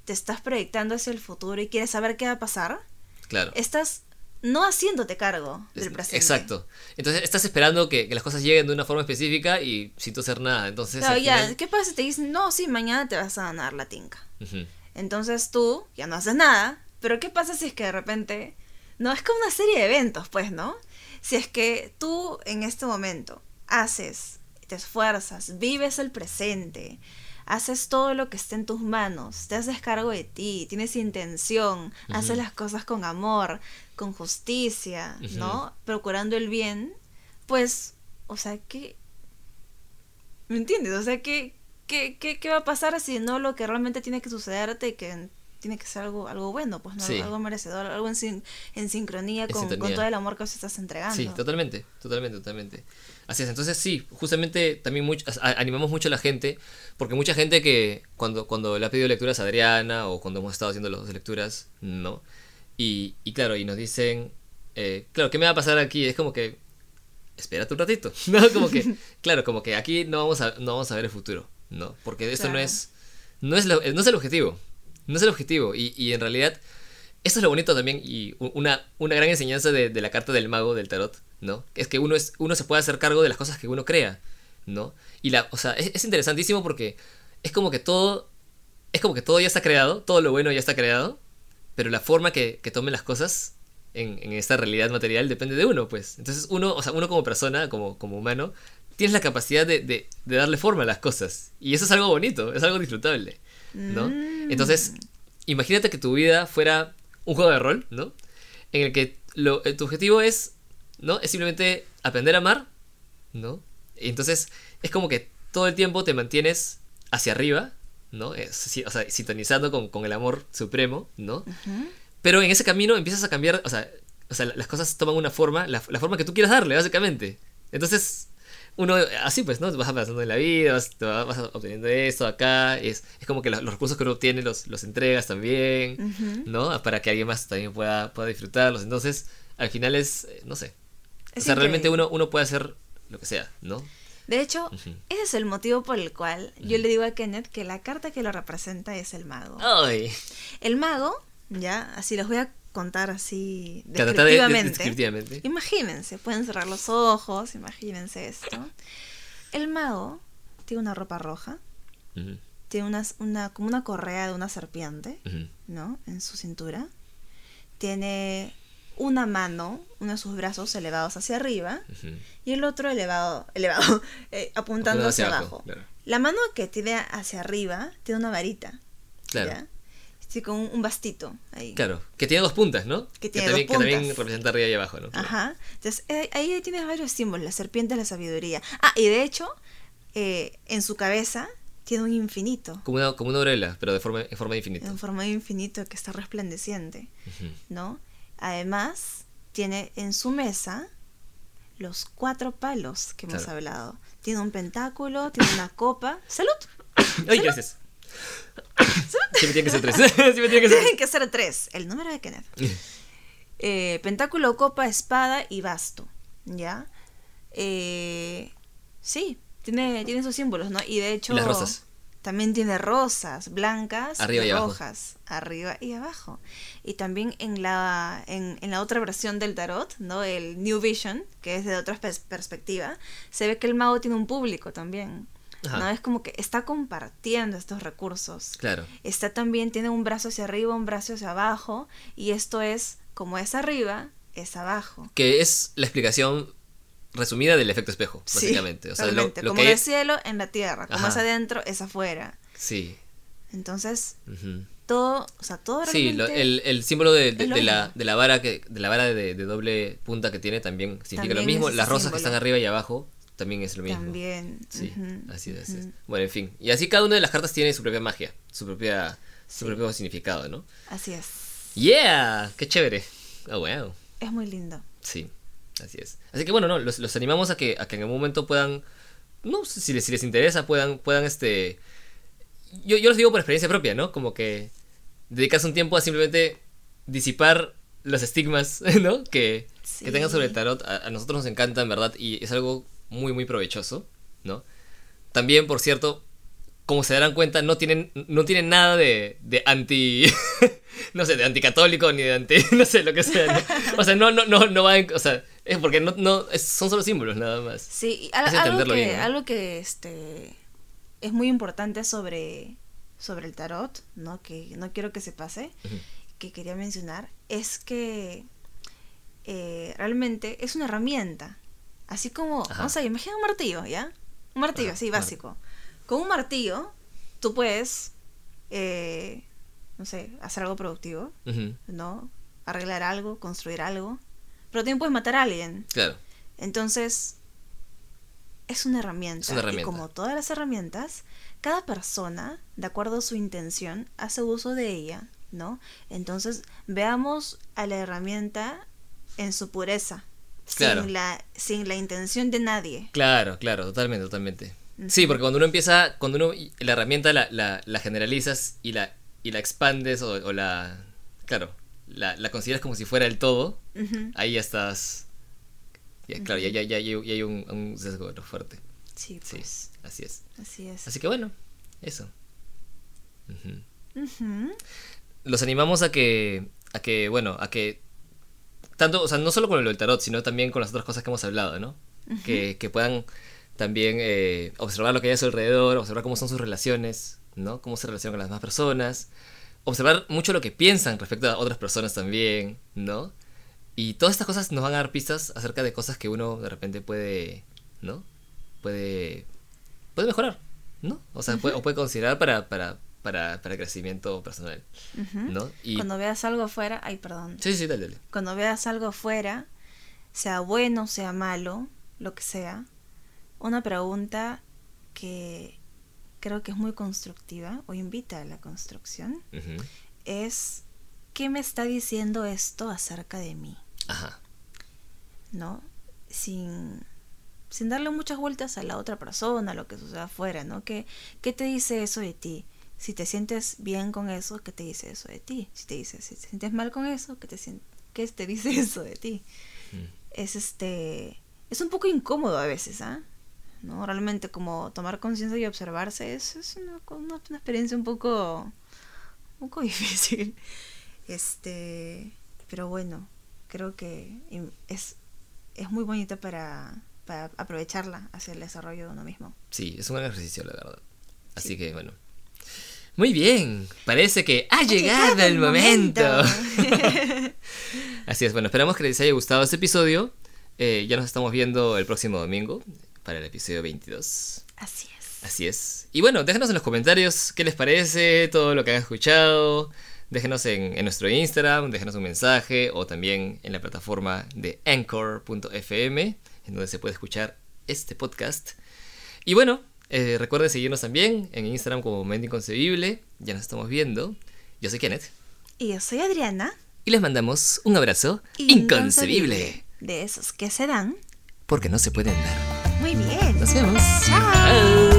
te estás proyectando hacia el futuro y quieres saber qué va a pasar, claro. estás no haciéndote cargo del presente. Exacto. Entonces estás esperando que, que, las cosas lleguen de una forma específica y sin tú hacer nada. Entonces, claro, ya, final... ¿qué pasa si te dicen, no, sí, mañana te vas a ganar la tinca? Uh -huh. Entonces tú ya no haces nada, pero ¿qué pasa si es que de repente... No, es como una serie de eventos, pues, ¿no? Si es que tú en este momento haces, te esfuerzas, vives el presente, haces todo lo que esté en tus manos, te haces cargo de ti, tienes intención, uh -huh. haces las cosas con amor, con justicia, uh -huh. ¿no? Procurando el bien, pues, o sea, que... ¿Me entiendes? O sea, ¿qué, qué, qué, qué va a pasar si no lo que realmente tiene que sucederte y que tiene que ser algo, algo bueno, pues no sí. algo merecedor, algo en, sin, en sincronía con, con, todo el amor que os estás entregando. Sí, totalmente, totalmente, totalmente. Así es, entonces sí, justamente también mucho, animamos mucho a la gente, porque mucha gente que cuando, cuando le ha pedido lecturas a Adriana o cuando hemos estado haciendo las lecturas, no. Y, y claro, y nos dicen, eh, claro, ¿qué me va a pasar aquí? Es como que, espérate un ratito, ¿no? Como que, claro, como que aquí no vamos a, no vamos a ver el futuro, ¿no? Porque esto claro. no es, no es, lo, no es el objetivo, no es el objetivo. Y, y en realidad, esto es lo bonito también y una, una gran enseñanza de, de, la carta del mago del tarot, ¿no? Es que uno, es, uno se puede hacer cargo de las cosas que uno crea, ¿no? Y la, o sea, es, es interesantísimo porque es como que todo, es como que todo ya está creado, todo lo bueno ya está creado, pero la forma que, que tomen las cosas en, en, esta realidad material depende de uno, pues. Entonces uno, o sea, uno como persona, como, como humano, tienes la capacidad de, de, de darle forma a las cosas. Y eso es algo bonito, es algo disfrutable. ¿no? Mm. Entonces, imagínate que tu vida fuera un juego de rol, ¿no? En el que lo, tu objetivo es, ¿no? Es simplemente aprender a amar, ¿no? Y entonces es como que todo el tiempo te mantienes hacia arriba, ¿no? Es, o sea, sintonizando con, con, el amor supremo, ¿no? Uh -huh. Pero en ese camino empiezas a cambiar, o sea, o sea las cosas toman una forma, la, la forma que tú quieras darle, básicamente. Entonces, uno así pues, ¿no? Vas avanzando en la vida, vas, vas obteniendo esto acá, es, es como que los, los recursos que uno obtiene los, los entregas también, uh -huh. ¿no? Para que alguien más también pueda, pueda disfrutarlos. Entonces, al final es, eh, no sé. O sea, realmente uno, uno puede hacer lo que sea, ¿no? De hecho, uh -huh. ese es el motivo por el cual yo uh -huh. le digo a Kenneth que la carta que lo representa es el mago. Ay. El mago, ya, así los voy a contar así descriptivamente. De, de, descriptivamente. Imagínense, pueden cerrar los ojos, imagínense esto. El mago tiene una ropa roja, uh -huh. tiene una, una, como una correa de una serpiente. ¿no? En su cintura. Tiene una mano, uno de sus brazos elevados hacia arriba uh -huh. y el otro elevado, elevado eh, apuntando hacia, hacia, abajo. Claro. La mano que tiene hacia arriba tiene una varita. Claro. ¿ya? Sí, con un bastito ahí. Claro, que tiene dos puntas, ¿no? Que tiene que también, dos puntas. Que también representa arriba y abajo, ¿no? Claro. Ajá. Entonces, eh, ahí tienes varios símbolos. La serpiente es la sabiduría. Ah, y de hecho, eh, en su cabeza tiene un infinito. Como una, como una aureola, pero de forma, en forma de infinito. En forma de infinito que está resplandeciente, uh -huh. ¿no? Además, tiene en su mesa los cuatro palos que hemos Claro. hablado. Tiene un pentáculo, tiene una copa. ¡Salud! Ay, gracias. Siempre tiene que ser tres. Siempre tiene que ser Tienen que ser tres. El número de Kenneth. Eh, pentáculo, copa, espada y basto. ¿Ya? Eh, sí, tiene, tiene esos símbolos, ¿no? Y de hecho. Las rosas. También tiene rosas, blancas, Arriba y rojas, arriba y abajo. Y también en la, en, en la otra versión del tarot, ¿no? El New Vision, que es de otra pers- perspectiva, se ve que el mago tiene un público también. Ajá. ¿no? Es como que está compartiendo estos recursos. Claro. Está también, tiene un brazo hacia arriba, un brazo hacia abajo, y esto es, como es arriba, es abajo. Que es la explicación resumida del efecto espejo, Sí, básicamente. o sea, lo, como que el cielo en la tierra, como Ajá. es adentro, es afuera. Sí. Entonces, todo, o sea, todo Sí, lo- el, el símbolo de, la, de la vara que de la vara de, doble punta que tiene también significa lo mismo. Las rosas que están arriba y abajo también es lo mismo. También. Sí, así es, así es. Bueno, en fin. Y así cada una de las cartas tiene su propia magia, su propia su propio significado, ¿no? Así es. Yeah, qué chévere. Oh, wow. Es muy lindo. Sí, así es. Así que bueno, no, los, los animamos a que, a que en algún momento puedan, no si les, si les interesa, puedan, puedan este... Yo, yo los digo por experiencia propia, ¿no? Como que dedicarse un tiempo a simplemente disipar los estigmas, ¿no? Que, Sí. que tengan sobre el tarot. A, a nosotros nos encanta, en verdad, y es algo muy, muy provechoso, ¿no? También, por cierto, como se darán cuenta, no tienen, no tienen nada de, de anti... no sé, de anticatólico ni de anti... no sé, lo que sea. ¿no? O sea, no, no, no, no va en- O sea, es porque no, no, es- son solo símbolos nada más. Sí, algo, que, bien, ¿no? algo que este es muy importante sobre, sobre el tarot, ¿no? Que no quiero que se pase, que quería mencionar, es que eh, realmente es una herramienta. Así como, Ajá. vamos a imagina un martillo, ¿ya? Un martillo, Ajá, así, mar- básico. Con un martillo, tú puedes, eh, no sé, hacer algo productivo, ¿no? Arreglar algo, construir algo, pero también puedes matar a alguien. Claro. Entonces, es una herramienta. Es una herramienta. Y como todas las herramientas, cada persona, de acuerdo a su intención, hace uso de ella, ¿no? Entonces, veamos a la herramienta en su pureza, Claro. sin, la, sin la intención de nadie. Claro, claro, totalmente, totalmente. Sí, porque cuando uno empieza, cuando uno la herramienta la, la, la generalizas y la, y la expandes o, o la, claro, la, la consideras como si fuera el todo, ahí ya estás, ya, claro, ya, ya, ya, hay- ya hay un, un sesgo fuerte. Sí, Sí, pues, así es. así es. Así que bueno, eso. Los animamos a que, a que, bueno, a que, tanto, o sea, no solo con del tarot, sino también con las otras cosas que hemos hablado, ¿no? que, que puedan también eh, observar lo que hay a su alrededor, observar cómo son sus relaciones, ¿no? Cómo se relacionan con las demás personas, observar mucho lo que piensan respecto a otras personas también, ¿no? Y todas estas cosas nos van a dar pistas acerca de cosas que uno de repente puede, ¿no? Puede, puede mejorar, ¿no? O sea, puede, o puede considerar para, para, para, para crecimiento personal. ¿no? Y... Cuando veas algo afuera, ay, perdón. Sí, sí, dale, dale. Cuando veas algo afuera, sea bueno, sea malo, lo que sea, una pregunta que creo que es muy constructiva o invita a la construcción es ¿qué me está diciendo esto acerca de mí? Ajá. ¿No? Sin, sin darle muchas vueltas a la otra persona, a lo que sucede afuera, ¿no? ¿Qué, ¿Qué te dice eso de ti? Si te sientes bien con eso, ¿qué te dice eso de ti? Si te dice, si te sientes mal con eso, ¿qué te, qué te dice eso de ti? Mm. es este es un poco incómodo a veces ¿ah? No realmente como tomar conciencia y observarse es, es una, una, una experiencia un poco un poco difícil este pero bueno creo que es es muy bonita para, para aprovecharla hacia el desarrollo de uno mismo Sí, es un gran ejercicio, la verdad. Así Sí. que bueno. Muy bien, parece que ha, llegado, llegado el el momento. momento. Así es, bueno, esperamos que les haya gustado este episodio. Eh, ya nos estamos viendo el próximo domingo para el episodio 22. así es Así es. Y bueno, déjenos en los comentarios qué les parece, todo lo que han escuchado. Déjenos en, en nuestro Instagram, déjenos un mensaje o también en la plataforma de anchor.fm, en donde se puede escuchar este podcast. Y bueno, eh, recuerden seguirnos también en Instagram como Momento Inconcebible. Ya nos estamos viendo. Yo soy Kenneth. y yo soy Adriana Y les mandamos un abrazo inconcebible. De esos que se dan. Porque no se pueden dar. Muy bien. Nos vemos. Chao.